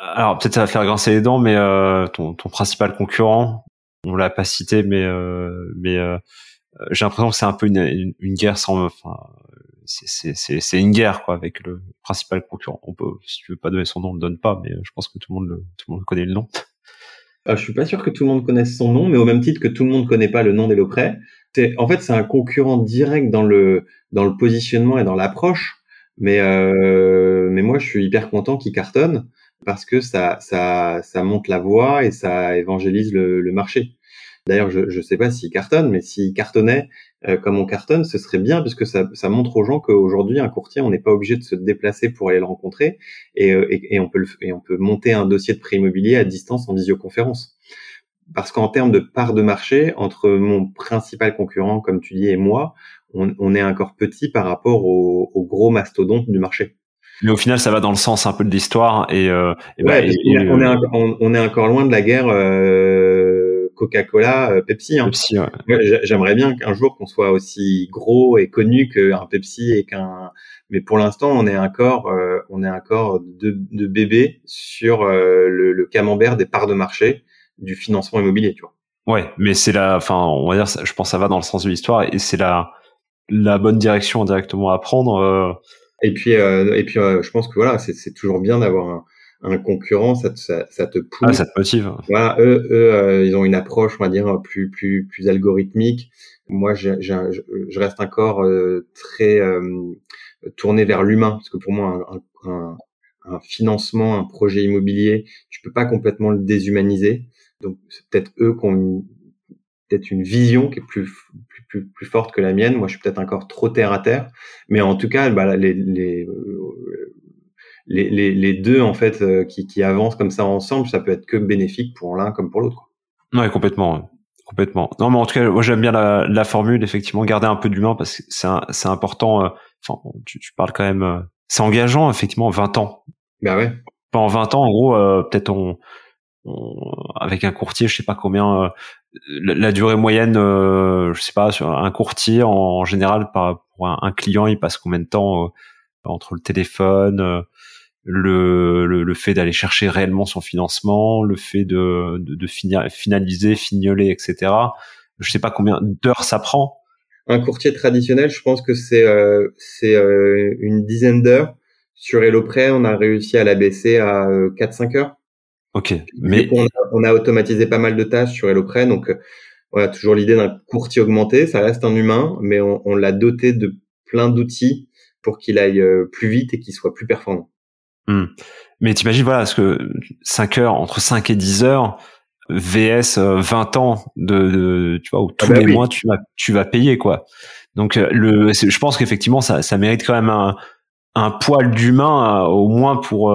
alors peut-être ça va faire grincer les dents, mais euh, ton, ton, principal concurrent, on l'a pas cité, mais euh, mais euh, j'ai l'impression que c'est un peu une, une, guerre sans, enfin, c'est une guerre quoi avec le principal concurrent. On peut, si tu veux pas donner son nom, on le donne pas, mais je pense que tout le monde le, tout le monde connaît le nom. Euh, je suis pas sûr que tout le monde connaisse son nom, mais au même titre que tout le monde connaît pas le nom d'Elopré. C'est en fait c'est un concurrent direct dans le dans le positionnement et dans l'approche, mais euh, mais moi je suis hyper content qu'il cartonne parce que ça, ça, ça monte la voie et ça évangélise le, le marché. D'ailleurs, je ne sais pas s'il cartonne, mais s'il cartonnait euh, comme on cartonne, ce serait bien puisque ça, ça montre aux gens qu'aujourd'hui, un courtier, on n'est pas obligé de se déplacer pour aller le rencontrer et, euh, et, et, on peut le, et on peut monter un dossier de prêt immobilier à distance en visioconférence. Parce qu'en termes de part de marché, entre mon principal concurrent, comme tu dis, et moi, on, on est encore petit par rapport aux au gros mastodontes du marché. Mais au final, ça va dans le sens un peu de l'histoire et, euh, et, bah, on, est, on, est encore loin de la guerre euh, Coca-Cola, euh, Pepsi. Hein. Pepsi J'aimerais bien qu'un jour qu'on soit aussi gros et connu qu'un Pepsi et qu'un. Mais pour l'instant, on est encore, euh, on est encore de, de bébés sur euh, le, le, camembert des parts de marché du financement immobilier, tu vois. Ouais, mais c'est la, enfin, on va dire, je pense, que ça va dans le sens de l'histoire et c'est la la bonne direction directement à prendre. Et puis, euh, et puis, je pense que voilà, c'est toujours bien d'avoir un, un, concurrent, ça te, ça, ça te pousse. Ah, ça te motive. Voilà, eux, eux euh, ils ont une approche, on va dire, plus, plus, plus algorithmique. Moi, je, je reste encore très tourné vers l'humain, parce que pour moi, un, un, un, financement, un projet immobilier, tu peux pas complètement le déshumaniser. Donc, c'est peut-être eux qui ont peut-être une vision qui est plus, plus, plus, forte que la mienne. Moi, je suis peut-être encore trop terre à terre, mais en tout cas, bah, les, les, les, les, deux en fait euh, qui, qui avancent comme ça ensemble, ça peut être que bénéfique pour l'un comme pour l'autre. Ouais, complètement. Complètement. Non, mais en tout cas, moi j'aime bien la, la formule, effectivement, garder un peu d'humain parce que c'est c'est important. Euh, enfin, tu, tu parles quand même. Euh, c'est engageant, effectivement, 20 ans. Bah ouais. En 20 ans, en gros, peut-être on, avec un courtier, je sais pas combien, la, durée moyenne, euh, je sais pas, sur un courtier en, général, par, pour un, client, il passe combien de temps euh, entre le téléphone, euh, le, le, fait d'aller chercher réellement son financement, le fait de, de, de finaliser, fignoler, etc. Je sais pas combien d'heures ça prend. Un courtier traditionnel, je pense que c'est c'est une dizaine d'heures. Sur HelloPrêt, on a réussi à l'abaisser à 4-5 heures. Ok, mais on a, automatisé pas mal de tâches sur HelloPrêt, donc euh, voilà, toujours l'idée d'un courtier augmenté. Ça reste un humain, mais on, l'a doté de plein d'outils pour qu'il aille euh, plus vite et qu'il soit plus performant. Hmm. Mais t'imagines, voilà, parce que 5 heures, entre 5 et 10 heures, VS 20 euh, ans de, tu vois, où ah tous bah les mois tu vas, tu vas payer, quoi. Donc, le, je pense qu'effectivement, ça, ça mérite quand même un, un poil d'humain au moins pour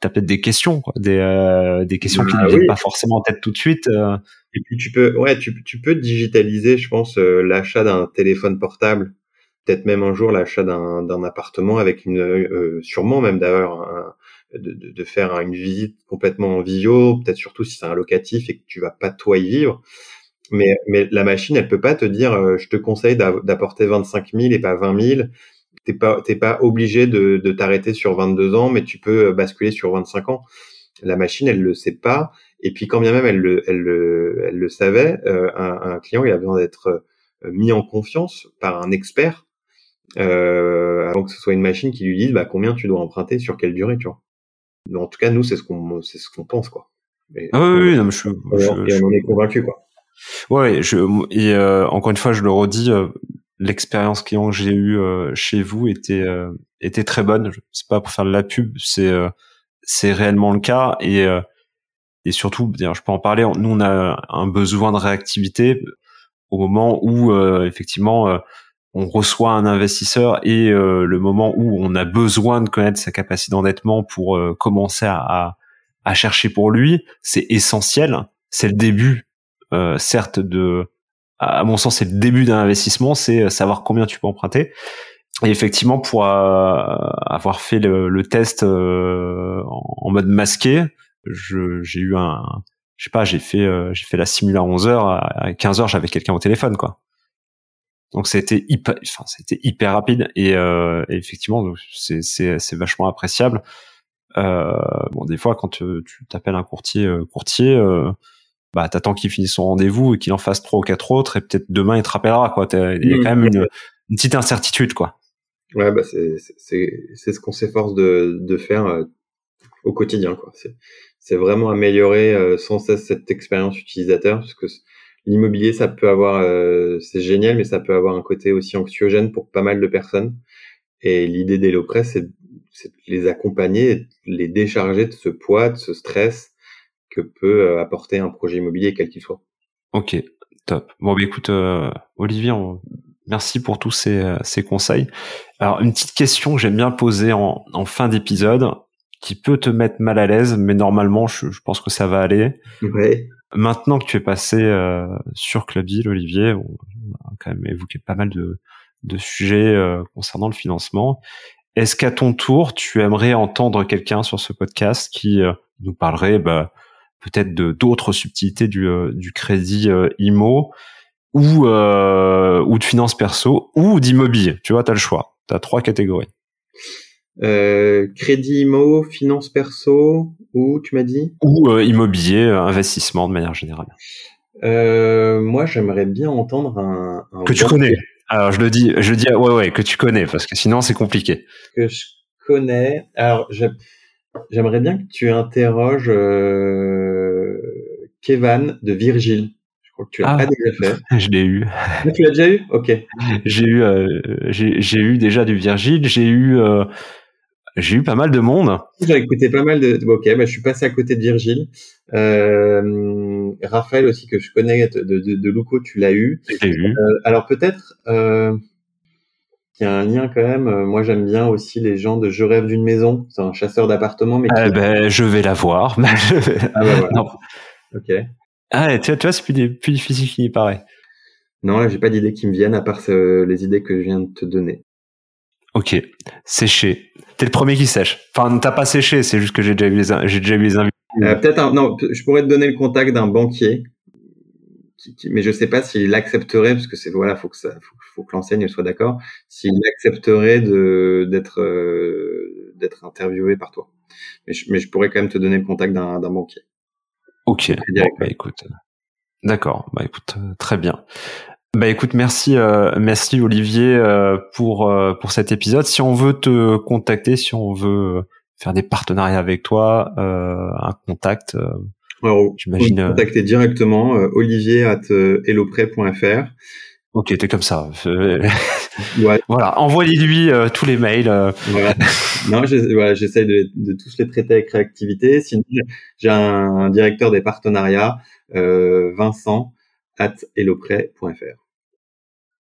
t'as peut-être des questions, quoi, des, euh, des questions qui ne bah viennent pas forcément en tête tout de suite. Euh. Et puis tu peux, ouais, tu, tu peux digitaliser, je pense, euh, l'achat d'un téléphone portable, peut-être même un jour l'achat d'un, appartement avec une, euh, sûrement même d'ailleurs, de, de, de, faire une visite complètement en visio, peut-être surtout si c'est un locatif et que tu vas pas toi y vivre. Mais, mais la machine, elle peut pas te dire, je te conseille d'apporter 25 000 et pas 20 000 t'es pas t'es pas obligé de, de t'arrêter sur 22 ans, mais tu peux euh, basculer sur 25 ans. La machine, elle le sait pas. Et puis quand bien même elle le elle le, elle le savait, euh, un, un, client il a besoin d'être euh, mis en confiance par un expert euh, avant que ce soit une machine qui lui dise bah, combien tu dois emprunter sur quelle durée, tu vois. Mais en tout cas, nous c'est ce qu'on c'est ce qu'on pense quoi. Et, ah oui, oui non, mais je, je, et on en est convaincu quoi. Ouais, je, et euh, encore une fois, je le redis, l'expérience client que j'ai eue euh, chez vous était euh, était très bonne. C'est pas pour faire de la pub, c'est euh, c'est réellement le cas et et surtout, je peux en parler. Nous, on a un besoin de réactivité au moment où effectivement on reçoit un investisseur et le moment où on a besoin de connaître sa capacité d'endettement pour commencer à, à, chercher pour lui, c'est essentiel. C'est le début, certes, de à mon sens, c'est le début d'un investissement, c'est euh, savoir combien tu peux emprunter. Et effectivement, pour euh, avoir fait le, test euh, en, mode masqué, j'ai eu un, je sais pas, j'ai fait, j'ai fait la simula à 11 heures, à 15 heures, j'avais quelqu'un au téléphone, quoi. Donc c'était hyper, enfin c'était hyper rapide et, effectivement, c'est c'est vachement appréciable. bon, des fois, quand tu t'appelles un courtier, courtier bah t'attends qu'il finisse son rendez-vous et qu'il en fasse trois ou quatre autres et peut-être demain il te rappellera quoi. Il y a mmh. quand même une, petite incertitude quoi. Ouais bah c'est c'est c'est ce qu'on s'efforce de de faire euh, au quotidien quoi. C'est c'est vraiment améliorer euh, sans cesse cette expérience utilisateur parce que l'immobilier ça peut avoir euh, c'est génial mais ça peut avoir un côté aussi anxiogène pour pas mal de personnes et l'idée d'Elopress c'est c'est de les accompagner, les décharger de ce poids, de ce stress que peut euh, apporter un projet immobilier quel qu'il soit. Ok, top. Bon, bah, écoute, euh, Olivier, merci pour tous ces, euh, ces, conseils. Alors, une petite question que j'aime bien poser en, en fin d'épisode, qui peut te mettre mal à l'aise, mais normalement, je, je, pense que ça va aller. Ouais. Maintenant que tu es passé euh, sur Clubdeal, Olivier, on a quand même évoqué pas mal de, de sujets euh, concernant le financement. Est-ce qu'à ton tour, tu aimerais entendre quelqu'un sur ce podcast qui nous parlerait bah, peut-être de d'autres subtilités du, euh, du crédit euh, IMO ou euh, ou de finance perso ou d'immobilier? Tu vois, tu as le choix. Tu as trois catégories. Crédit IMO, finance perso ou tu m'as dit? Ou immobilier, investissement de manière générale. moi, j'aimerais bien entendre un, que tu connais. Alors je le dis, je dis ouais ouais que tu connais parce que sinon c'est compliqué. Que je connais. Alors J'aimerais bien que tu interroges euh, Kevan de Virgile. Je crois que tu l'as ah. pas déjà fait. Je l'ai eu. Ah, tu l'as déjà eu? Ok. J'ai eu, euh, j'ai eu déjà du Virgile. J'ai eu, euh, j'ai eu pas mal de monde. J'ai écouté pas mal de. Ok, bah, je suis passé à côté de Virgile. Euh, Raphaël aussi que je connais de, de, de Luco, tu l'as eu. eu. Euh, alors peut-être. Euh, il y a un lien quand même. Euh, moi, j'aime bien aussi les gens de Je rêve d'une maison. C'est un chasseur d'appartements, mais. Eh ben, je vais la voir. ah bah voilà. Ok. Ah, tu vois, tu vois c'est plus, plus, difficile qu'il n'y paraît. Non, là, j'ai pas d'idées qui me viennent à part les idées que je viens de te donner. Ok, sécher. T'es le premier qui sèche. Enfin, t'as pas séché, c'est juste que j'ai déjà eu les, j'ai déjà eu les invités. Euh, peut-être non, je pourrais te donner le contact d'un banquier mais je sais pas s'il accepterait, parce que c'est voilà, faut que ça, faut, que l'enseigne soit d'accord, s'il accepterait de d'être euh, d'être interviewé par toi. Mais je, mais je pourrais quand même te donner le contact d'un banquier. Ok. bah écoute, d'accord. Bah écoute, euh, très bien. Bah écoute, merci, euh, merci Olivier pour pour cet épisode. Si on veut te contacter, si on veut faire des partenariats avec toi, un contact, alors, J'imagine. Euh, contacter directement euh, olivier at euh, Ok, t'es comme ça. ouais. Voilà, envoyez-lui tous les mails. Voilà. non, j'essaie de, de, tous les traiter avec réactivité. Sinon, j'ai un, directeur des partenariats, Vincent at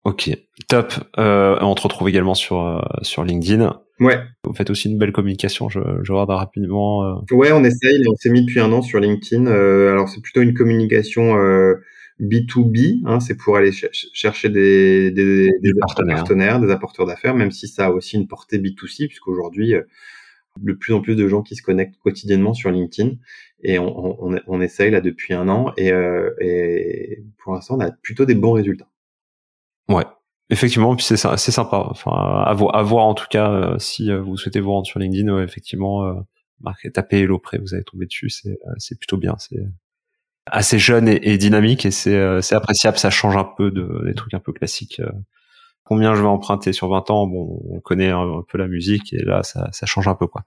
Ok, top. Euh, on te retrouve également sur euh, sur LinkedIn. Ouais. Vous faites aussi une belle communication. Je, je regarde rapidement. Euh. Ouais, on essaye. On s'est mis depuis un an sur LinkedIn. Euh, alors c'est plutôt une communication B2B. Hein, c'est pour aller chercher des, des, des, partenaires. partenaires. des apporteurs d'affaires, même si ça a aussi une portée B2C, puisqu'aujourd'hui de plus en plus de gens qui se connectent quotidiennement sur LinkedIn et on, on, on essaye là depuis un an et, et pour l'instant on a plutôt des bons résultats. Ouais, effectivement, puis c'est c'est sympa. Enfin, à, voir en tout cas euh, si euh, vous souhaitez vous rendre sur LinkedIn, effectivement, euh, marquez, tapez Hello Prêt, vous allez tomber dessus. C'est c'est plutôt bien. C'est assez jeune et, dynamique et c'est c'est appréciable. Ça change un peu de des trucs un peu classiques. Combien je vais emprunter sur 20 ans Bon, on connaît un, peu la musique et là, ça ça change un peu quoi.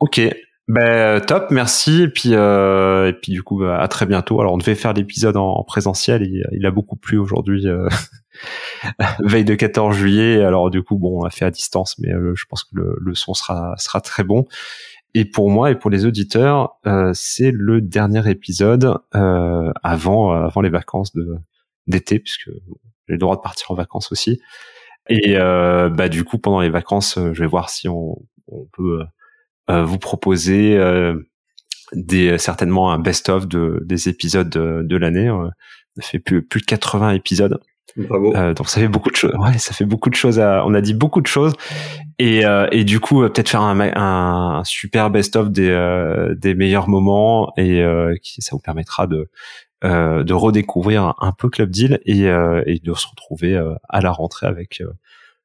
Ok, ben top, merci. Et puis euh, et puis du coup bah, à très bientôt. Alors on devait faire l'épisode en, présentiel, il, a beaucoup plu aujourd'hui, euh, veille de 14 juillet. Alors du coup bon, on a fait à distance, mais euh, je pense que le, son sera sera très bon. Et pour moi et pour les auditeurs, euh, c'est le dernier épisode euh, avant avant les vacances d'été, puisque j'ai le droit de partir en vacances aussi. Et bah du coup pendant les vacances, je vais voir si on, on peut euh, vous proposer euh, des certainement un best-of de, des épisodes de, de l'année. Euh, on a fait plus, plus de 80 épisodes. Bravo. Euh, donc ça fait beaucoup de choses. Ouais, ça fait beaucoup de choses. À, on a dit beaucoup de choses et, euh, et du coup peut-être faire un, un, super best-of des, des meilleurs moments et qui, ça vous permettra de de redécouvrir un peu Club Deal et, et de se retrouver à la rentrée avec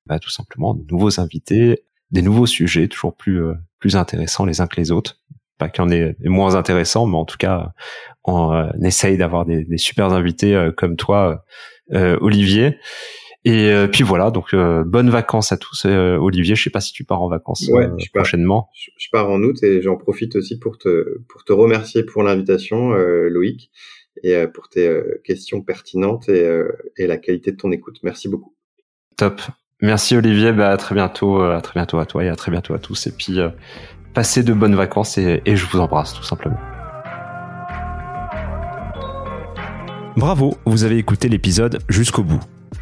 bah, tout simplement de nouveaux invités, des nouveaux sujets toujours plus plus intéressants les uns que les autres. Pas qu'il y en ait moins intéressants, mais en tout cas, on, euh, essaye d'avoir des, des super invités euh, comme toi, euh, Olivier. Et puis voilà, donc bonnes vacances à tous, Olivier. Je sais pas si tu pars en vacances prochainement. je, pars en août et j'en profite aussi pour te pour te remercier pour l'invitation, Loïc, et pour tes questions pertinentes et, et la qualité de ton écoute. Merci beaucoup. Top. Merci Olivier, bah, à très bientôt, euh, à très bientôt à toi et à très bientôt à tous. Et puis euh, passez de bonnes vacances et, je vous embrasse tout simplement. Bravo, vous avez écouté l'épisode jusqu'au bout.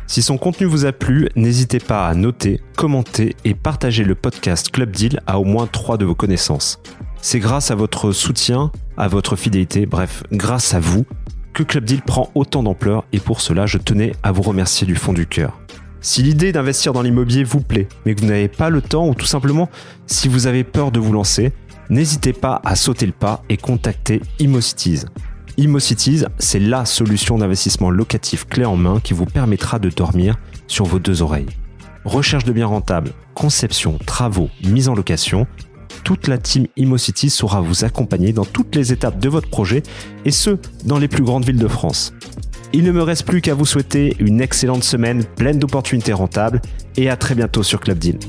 Si son contenu vous a plu, n'hésitez pas à noter, commenter et partager le podcast Club Deal à au moins trois de vos connaissances. C'est grâce à votre soutien, à votre fidélité, bref, grâce à vous, que Club Deal prend autant d'ampleur et pour cela je tenais à vous remercier du fond du cœur. Si l'idée d'investir dans l'immobilier vous plaît, mais que vous n'avez pas le temps ou tout simplement si vous avez peur de vous lancer, n'hésitez pas à sauter le pas et contacter ImmoCities. ImmoCities, c'est la solution d'investissement locatif clé en main qui vous permettra de dormir sur vos deux oreilles. Recherche de biens rentables, conception, travaux, mise en location, toute la team ImmoCities saura vous accompagner dans toutes les étapes de votre projet et ce, dans les plus grandes villes de France. Il ne me reste plus qu'à vous souhaiter une excellente semaine pleine d'opportunités rentables et à très bientôt sur Club Deal.